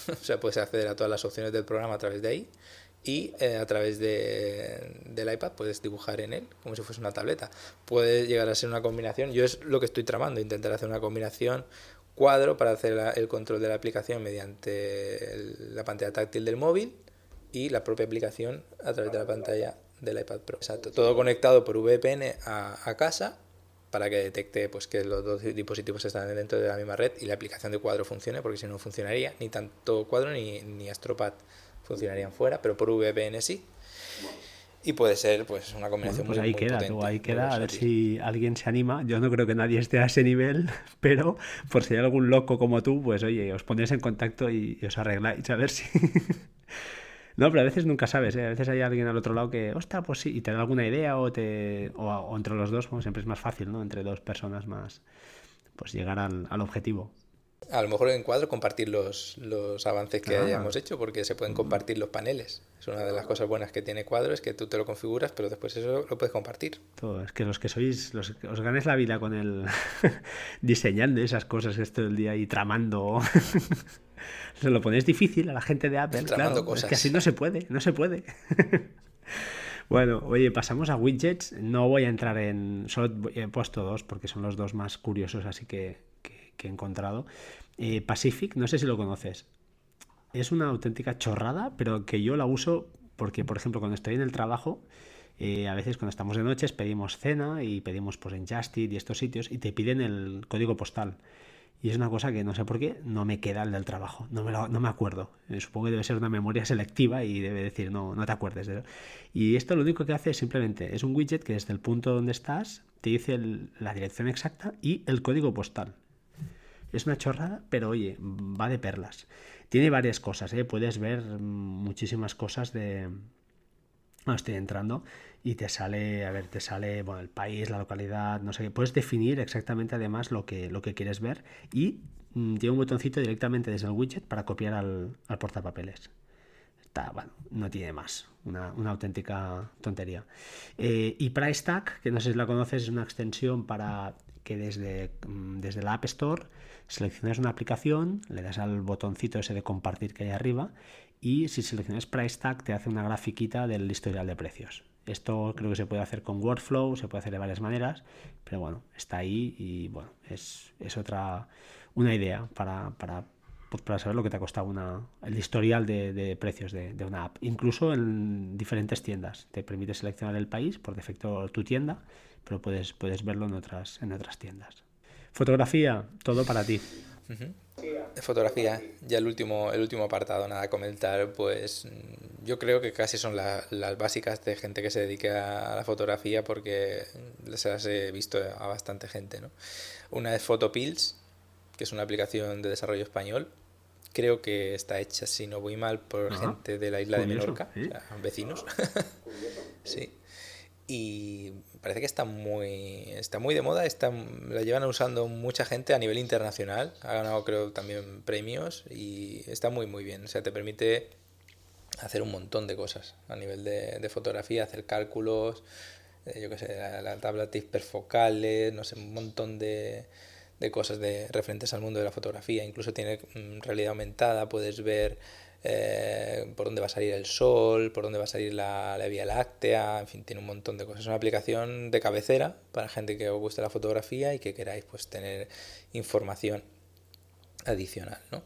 [laughs] o sea, puedes acceder a todas las opciones del programa a través de ahí. Y eh, a través de, del iPad puedes dibujar en él como si fuese una tableta. Puede llegar a ser una combinación. Yo es lo que estoy tramando, intentar hacer una combinación cuadro para hacer el control de la aplicación mediante la pantalla táctil del móvil y la propia aplicación a través de la pantalla del iPad Pro. Exacto. Todo conectado por VPN a, casa para que detecte pues, que los dos dispositivos están dentro de la misma red y la aplicación de cuadro funcione, porque si no funcionaría, ni tanto cuadro ni, ni Astropad funcionarían fuera, pero por VPN sí y puede ser pues una combinación pues ahí queda, ahí queda, a ver si alguien se anima. Yo no creo que nadie esté a ese nivel, [laughs] pero por si hay algún loco como tú, pues oye, os ponéis en contacto y, os arregláis, a ver si... [laughs] no, pero a veces nunca sabes, ¿eh? a veces hay alguien al otro lado que, ostras, pues sí, y te da alguna idea o, te, o, entre los dos, como siempre es más fácil, ¿no? Entre dos personas más, pues llegar al, al objetivo. A lo mejor en cuadro compartir los, los avances que hayamos hecho, porque se pueden compartir los paneles. Es una de las cosas buenas que tiene cuadro, es que tú te lo configuras, pero después eso lo puedes compartir. Todo, es que los que sois, los os ganes la vida con el [laughs] diseñando esas cosas esto del día y tramando. [laughs] se lo ponéis difícil a la gente de Apple, claro. Cosas. Es que así no se puede, no se puede. [laughs] Bueno, oye, pasamos a widgets. No voy a entrar en. Solo he puesto dos porque son los dos más curiosos, así que que he encontrado. Eh, Pacific, no sé si lo conoces. Es una auténtica chorrada, pero que yo la uso porque, por ejemplo, cuando estoy en el trabajo, eh, a veces cuando estamos de noches pedimos cena y pedimos pues, en Justit y estos sitios y te piden el código postal. Y es una cosa que no sé por qué no me queda el del trabajo, no me, no me acuerdo. Eh, supongo que debe ser una memoria selectiva y debe decir no, no te acuerdes de Y esto lo único que hace es simplemente, es un widget que desde el punto donde estás te dice la dirección exacta y el código postal. Es una chorrada, pero oye, va de perlas. Tiene varias cosas, ¿eh? puedes ver muchísimas cosas de... No, estoy entrando y te sale, a ver, te sale bueno, el país, la localidad, no sé qué. Puedes definir exactamente además lo que, lo que quieres ver y mm, tiene un botoncito directamente desde el widget para copiar al, portapapeles. Está, bueno, no tiene más, una, auténtica tontería. Eh, y Price Tag, que no sé si la conoces, es una extensión para que desde, mm, desde la App Store Seleccionas una aplicación, le das al botoncito ese de compartir que hay arriba y si seleccionas Price Tag te hace una grafiquita del historial de precios. Esto creo que se puede hacer con Workflow, se puede hacer de varias maneras, pero bueno, está ahí y bueno, es, otra, una idea para, para, para, saber lo que te ha costado una, el historial de, precios de, de, una app. Incluso en diferentes tiendas. Te permite seleccionar el país, por defecto tu tienda, pero puedes, puedes verlo en otras, en otras tiendas. Fotografía, todo para ti. Fotografía, ya el último, el último apartado, nada a comentar, pues yo creo que casi son las básicas de gente que se dedique a la fotografía porque se las he visto a bastante gente. ¿no? Una es Photopills, que es una aplicación de desarrollo español. Creo que está hecha, si no voy mal, por gente de la isla de Menorca, vecinos. [laughs] sí. Y parece que está muy, está muy de moda, está, la llevan usando mucha gente a nivel internacional, ha ganado creo también premios y está muy muy bien, o sea, te permite hacer un montón de cosas a nivel de, de fotografía, hacer cálculos, eh, yo qué sé, la, la tabla hiperfocales, no sé, un montón de, de cosas de, referentes al mundo de la fotografía, incluso tiene mm, realidad aumentada, puedes ver eh, por dónde va a salir el sol, por dónde va a salir la, Vía Láctea, en fin, tiene un montón de cosas. Es una aplicación de cabecera para gente que os guste la fotografía y que queráis pues tener información adicional, ¿no?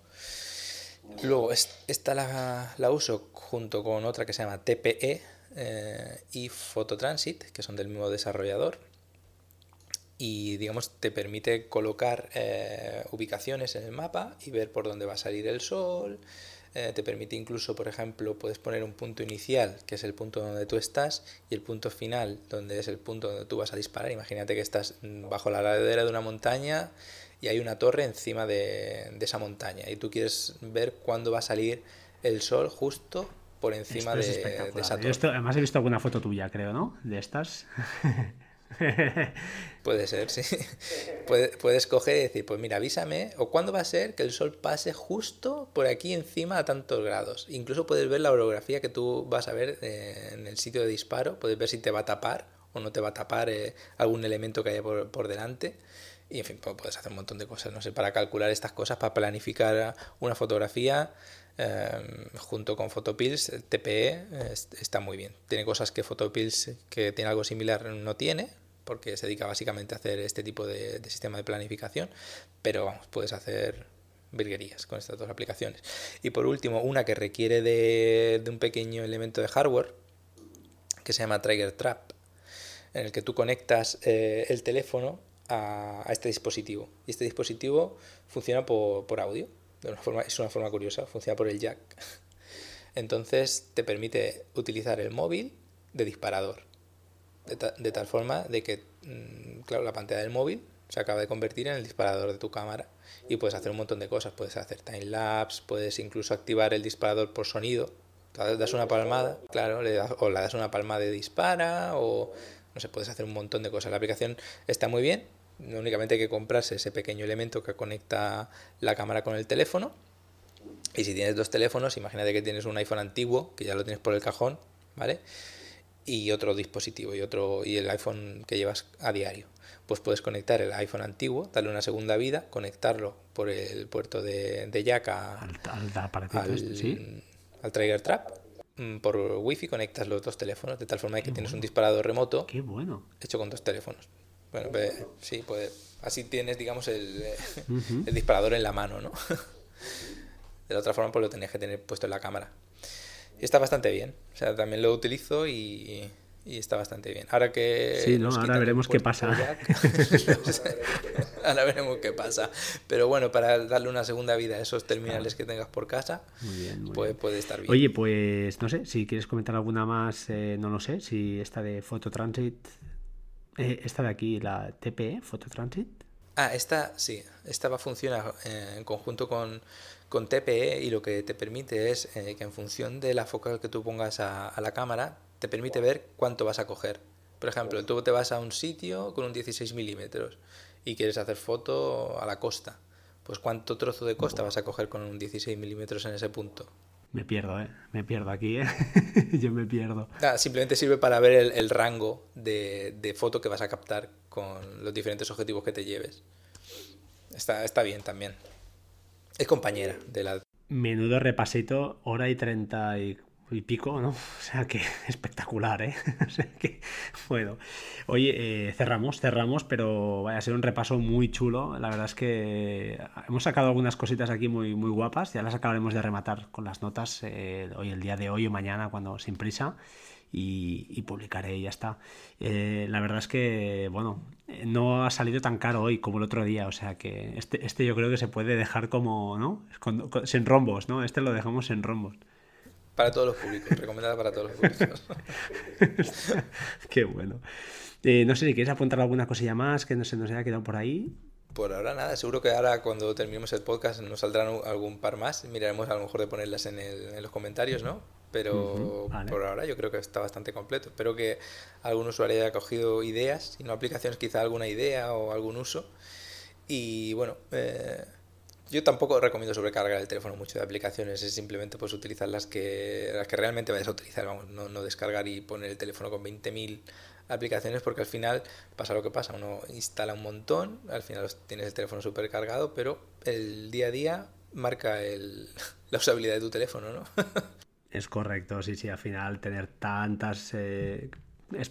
Luego, esta la, uso junto con otra que se llama TPE eh, y Phototransit, que son del mismo desarrollador. Y digamos, te permite colocar eh, ubicaciones en el mapa y ver por dónde va a salir el sol, eh, te permite incluso, por ejemplo, puedes poner un punto inicial, que es el punto donde tú estás, y el punto final, donde es el punto donde tú vas a disparar. Imagínate que estás bajo la ladera de una montaña y hay una torre encima de, esa montaña, y tú quieres ver cuándo va a salir el sol justo por encima de, de, esa torre. además he visto alguna foto tuya, creo, ¿no? De estas. [laughs] [laughs] Puede ser, sí. Puedes, coger y decir, pues mira, avísame, o cuándo va a ser que el sol pase justo por aquí encima a tantos grados. Incluso puedes ver la orografía que tú vas a ver eh, en el sitio de disparo, puedes ver si te va a tapar o no te va a tapar eh, algún elemento que haya por, delante. Y en fin, pues puedes hacer un montón de cosas, no sé, para calcular estas cosas, para planificar una fotografía. Em, junto con Photopills, TPE está muy bien. Tiene cosas que Photopills, que tiene algo similar, no tiene, porque se dedica básicamente a hacer este tipo de, sistema de planificación, pero vamos, puedes hacer virguerías con estas dos aplicaciones. Y por último, una que requiere de, un pequeño elemento de hardware, que se llama Trigger Trap, en el que tú conectas eh, el teléfono a, este dispositivo. Y este dispositivo funciona por, audio, es una forma curiosa, funciona por el jack. [laughs] Entonces te permite utilizar el móvil de disparador de, tal forma de que, mm, claro, la pantalla del móvil se acaba de convertir en el disparador de tu cámara y puedes hacer un montón de cosas. Puedes hacer time lapse, puedes incluso activar el disparador por sonido. Das una palmada, claro, le das, o le das una palmada de dispara, o no sé, puedes hacer un montón de cosas. La aplicación está muy bien, únicamente hay que comprarse ese pequeño elemento que conecta la cámara con el teléfono. Y si tienes dos teléfonos, imagínate que tienes un iPhone antiguo, que ya lo tienes por el cajón, ¿vale? Y otro dispositivo y otro y el iPhone que llevas a diario. Pues puedes conectar el iPhone antiguo, darle una segunda vida, conectarlo por el puerto de, de jack al, al, este, al Trigger Trap. Mm, por wifi conectas los dos teléfonos de tal forma que tienes un disparador remoto Qué bueno. hecho con dos teléfonos. Bueno, pues, sí, pues así tienes, digamos, el, el disparador en la mano, ¿no? [laughs] de la otra forma, pues lo tenías que tener puesto en la cámara. Está bastante bien. O sea, también lo utilizo y, y está bastante bien. Ahora que. Sí, no, ahora veremos qué pasa. [laughs] ahora veremos qué pasa. Pero bueno, para darle una segunda vida a esos terminales que tengas por casa, pues puede estar bien. Oye, pues no sé, si quieres comentar alguna más, eh, no lo sé, si esta de Phototransit. Eh, esta de aquí, la TPE, Phototransit. Ah, esta sí, esta va a funcionar eh, en conjunto con con TPE y lo que te permite es eh, que en función de la focal que tú pongas a, la cámara, te permite ver cuánto vas a coger. Por ejemplo, tú te vas a un sitio con un 16 milímetros y quieres hacer foto a la costa. Pues cuánto trozo de costa vas a coger con un 16 milímetros en ese punto. Me pierdo, ¿eh? Me pierdo aquí, ¿eh? [laughs] Yo me pierdo. simplemente sirve para ver el, rango de, de, foto que vas a captar con los diferentes objetivos que te lleves. Está, está bien también. Es compañera de la... Menudo repasito, hora y treinta y, pico, ¿no? [laughs] O sea que [laughs] espectacular, ¿eh? [laughs] O sea que, bueno. Oye, eh, cerramos, cerramos, pero vaya a ser un repaso muy chulo. La verdad es que hemos sacado algunas cositas aquí muy, muy guapas. Ya las acabaremos de rematar con las notas eh, hoy, el día de hoy o mañana, cuando sin prisa y, publicaré y ya está. Eh, la verdad es que, bueno, no ha salido tan caro hoy como el otro día, o sea que este, este yo creo que se puede dejar como, ¿no? sin rombos, ¿no? Este lo dejamos en rombos. Para todos los públicos, recomendada para todos los públicos. [laughs] Qué bueno. Eh, no sé si quieres apuntar alguna cosilla más que no se nos haya quedado por ahí. Por ahora nada, seguro que ahora cuando terminemos el podcast nos saldrán algún par más. Miraremos a lo mejor de ponerlas en, el, en los comentarios, ¿no? Pero por ahora yo creo que está bastante completo. Espero que algún usuario haya cogido ideas, si no aplicaciones, quizá alguna idea o algún uso. Y bueno, eh, yo tampoco recomiendo sobrecargar el teléfono mucho de aplicaciones, es simplemente pues utilizar las que, las que realmente vayas a utilizar, vamos, no, no descargar y poner el teléfono con 20.000 aplicaciones porque al final pasa lo que pasa, uno instala un montón, al final tienes el teléfono súper cargado, pero el día a día marca el, [laughs] la usabilidad de tu teléfono, ¿no? [laughs] es correcto, sí, sí, al final tener tantas eh,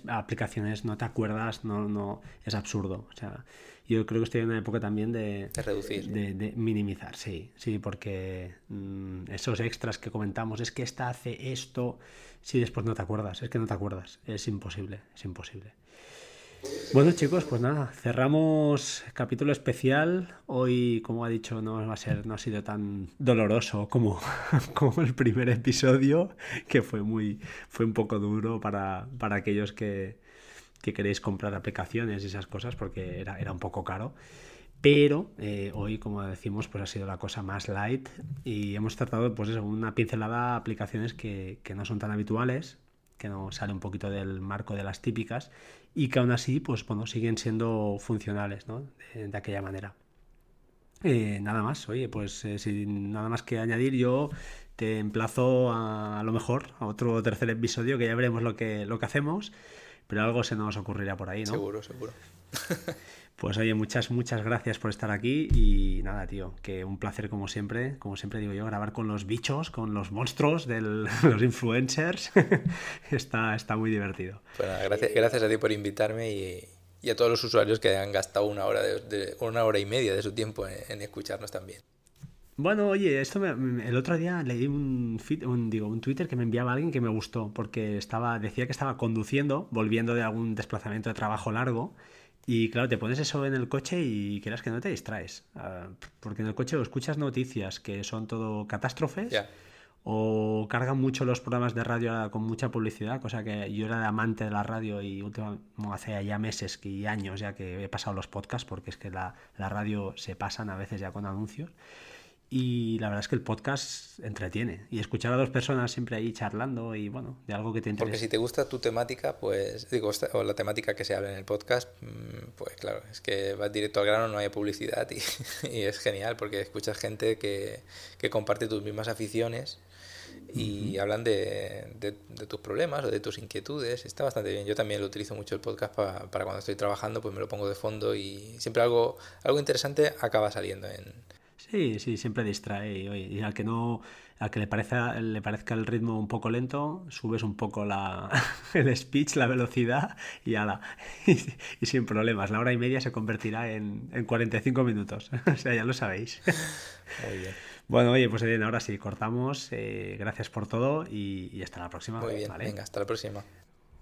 aplicaciones no te acuerdas, no, no, es absurdo, o sea, yo creo que estoy en una época también de, reducir. De, minimizar, sí, sí, porque mm, esos extras que comentamos, es que esta hace esto, si después no te acuerdas, es que no te acuerdas, es imposible, es imposible. Bueno chicos, pues nada, cerramos capítulo especial. Hoy, como ha dicho, no va a ser, no ha sido tan doloroso como, [laughs] como el primer episodio, que fue muy, fue un poco duro para, para aquellos que, que queréis comprar aplicaciones y esas cosas porque era, era un poco caro. Pero eh, hoy, como decimos, pues ha sido la cosa más light y hemos tratado pues eso, una pincelada aplicaciones que, que, no son tan habituales, que no sale un poquito del marco de las típicas y que aún así pues bueno, siguen siendo funcionales ¿no? de, aquella manera. Eh, nada más, oye, pues eh, sin nada más que añadir, yo te emplazo a, a, lo mejor a otro tercer episodio que ya veremos lo que, lo que hacemos pero algo se nos ocurrirá por ahí, ¿no? Seguro, seguro. [laughs] Pues oye, muchas, muchas gracias por estar aquí y nada, tío, que un placer como siempre, como siempre digo yo, grabar con los bichos, con los monstruos de [laughs] los influencers. [laughs] está, está muy divertido. Bueno, gracias, gracias a ti por invitarme y, a todos los usuarios que han gastado una hora, de, una hora y media de su tiempo en escucharnos también. Bueno, oye, esto el otro día leí un, un, digo, un Twitter que me enviaba alguien que me gustó, porque estaba, decía que estaba conduciendo, volviendo de algún desplazamiento de trabajo largo, y claro, te pones eso en el coche y quieras que no te distraes, ah, porque en el coche o escuchas noticias que son todo catástrofes, o cargan mucho los programas de radio con mucha publicidad, cosa que yo era amante de la radio y últimamente, hace ya meses y años ya que he pasado los podcasts, porque es que la, la radio se pasan a veces ya con anuncios. Y la verdad es que el podcast entretiene. Y escuchar a dos personas siempre ahí charlando y bueno, de algo que te interesa. Porque si te gusta tu temática, pues, digo, o la temática que se habla en el podcast, mm, pues claro, es que vas directo al grano, no hay publicidad y, [laughs] y es genial porque escuchas gente que, que, comparte tus mismas aficiones y hablan de, de, tus problemas o de tus inquietudes. Está bastante bien. Yo también lo utilizo mucho el podcast para, para cuando estoy trabajando, pues me lo pongo de fondo y siempre algo, algo interesante acaba saliendo en Sí, sí, siempre distrae. Y, al que no, al que le parezca, le parezca el ritmo un poco lento, subes un poco la, [laughs] el speech, la velocidad y ala. [laughs] Y, sin problemas. La hora y media se convertirá en, en 45 minutos. [laughs] o sea, ya lo sabéis. Muy bien. Bueno, oye, pues bien, ahora sí, cortamos. Eh, gracias por todo y, hasta la próxima. Muy bien, venga, hasta la próxima.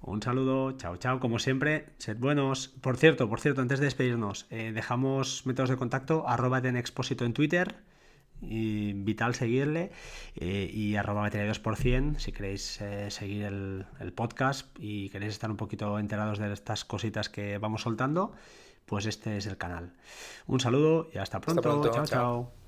Un saludo, chao, chao, como siempre, sed buenos. Por cierto, por cierto, antes de despedirnos, eh, dejamos métodos de contacto, arroba expósito en Twitter, y vital seguirle, eh, y arroba batería 2% si queréis eh, seguir el, el, podcast y queréis estar un poquito enterados de estas cositas que vamos soltando, pues este es el canal. Un saludo y hasta pronto, chao. chao.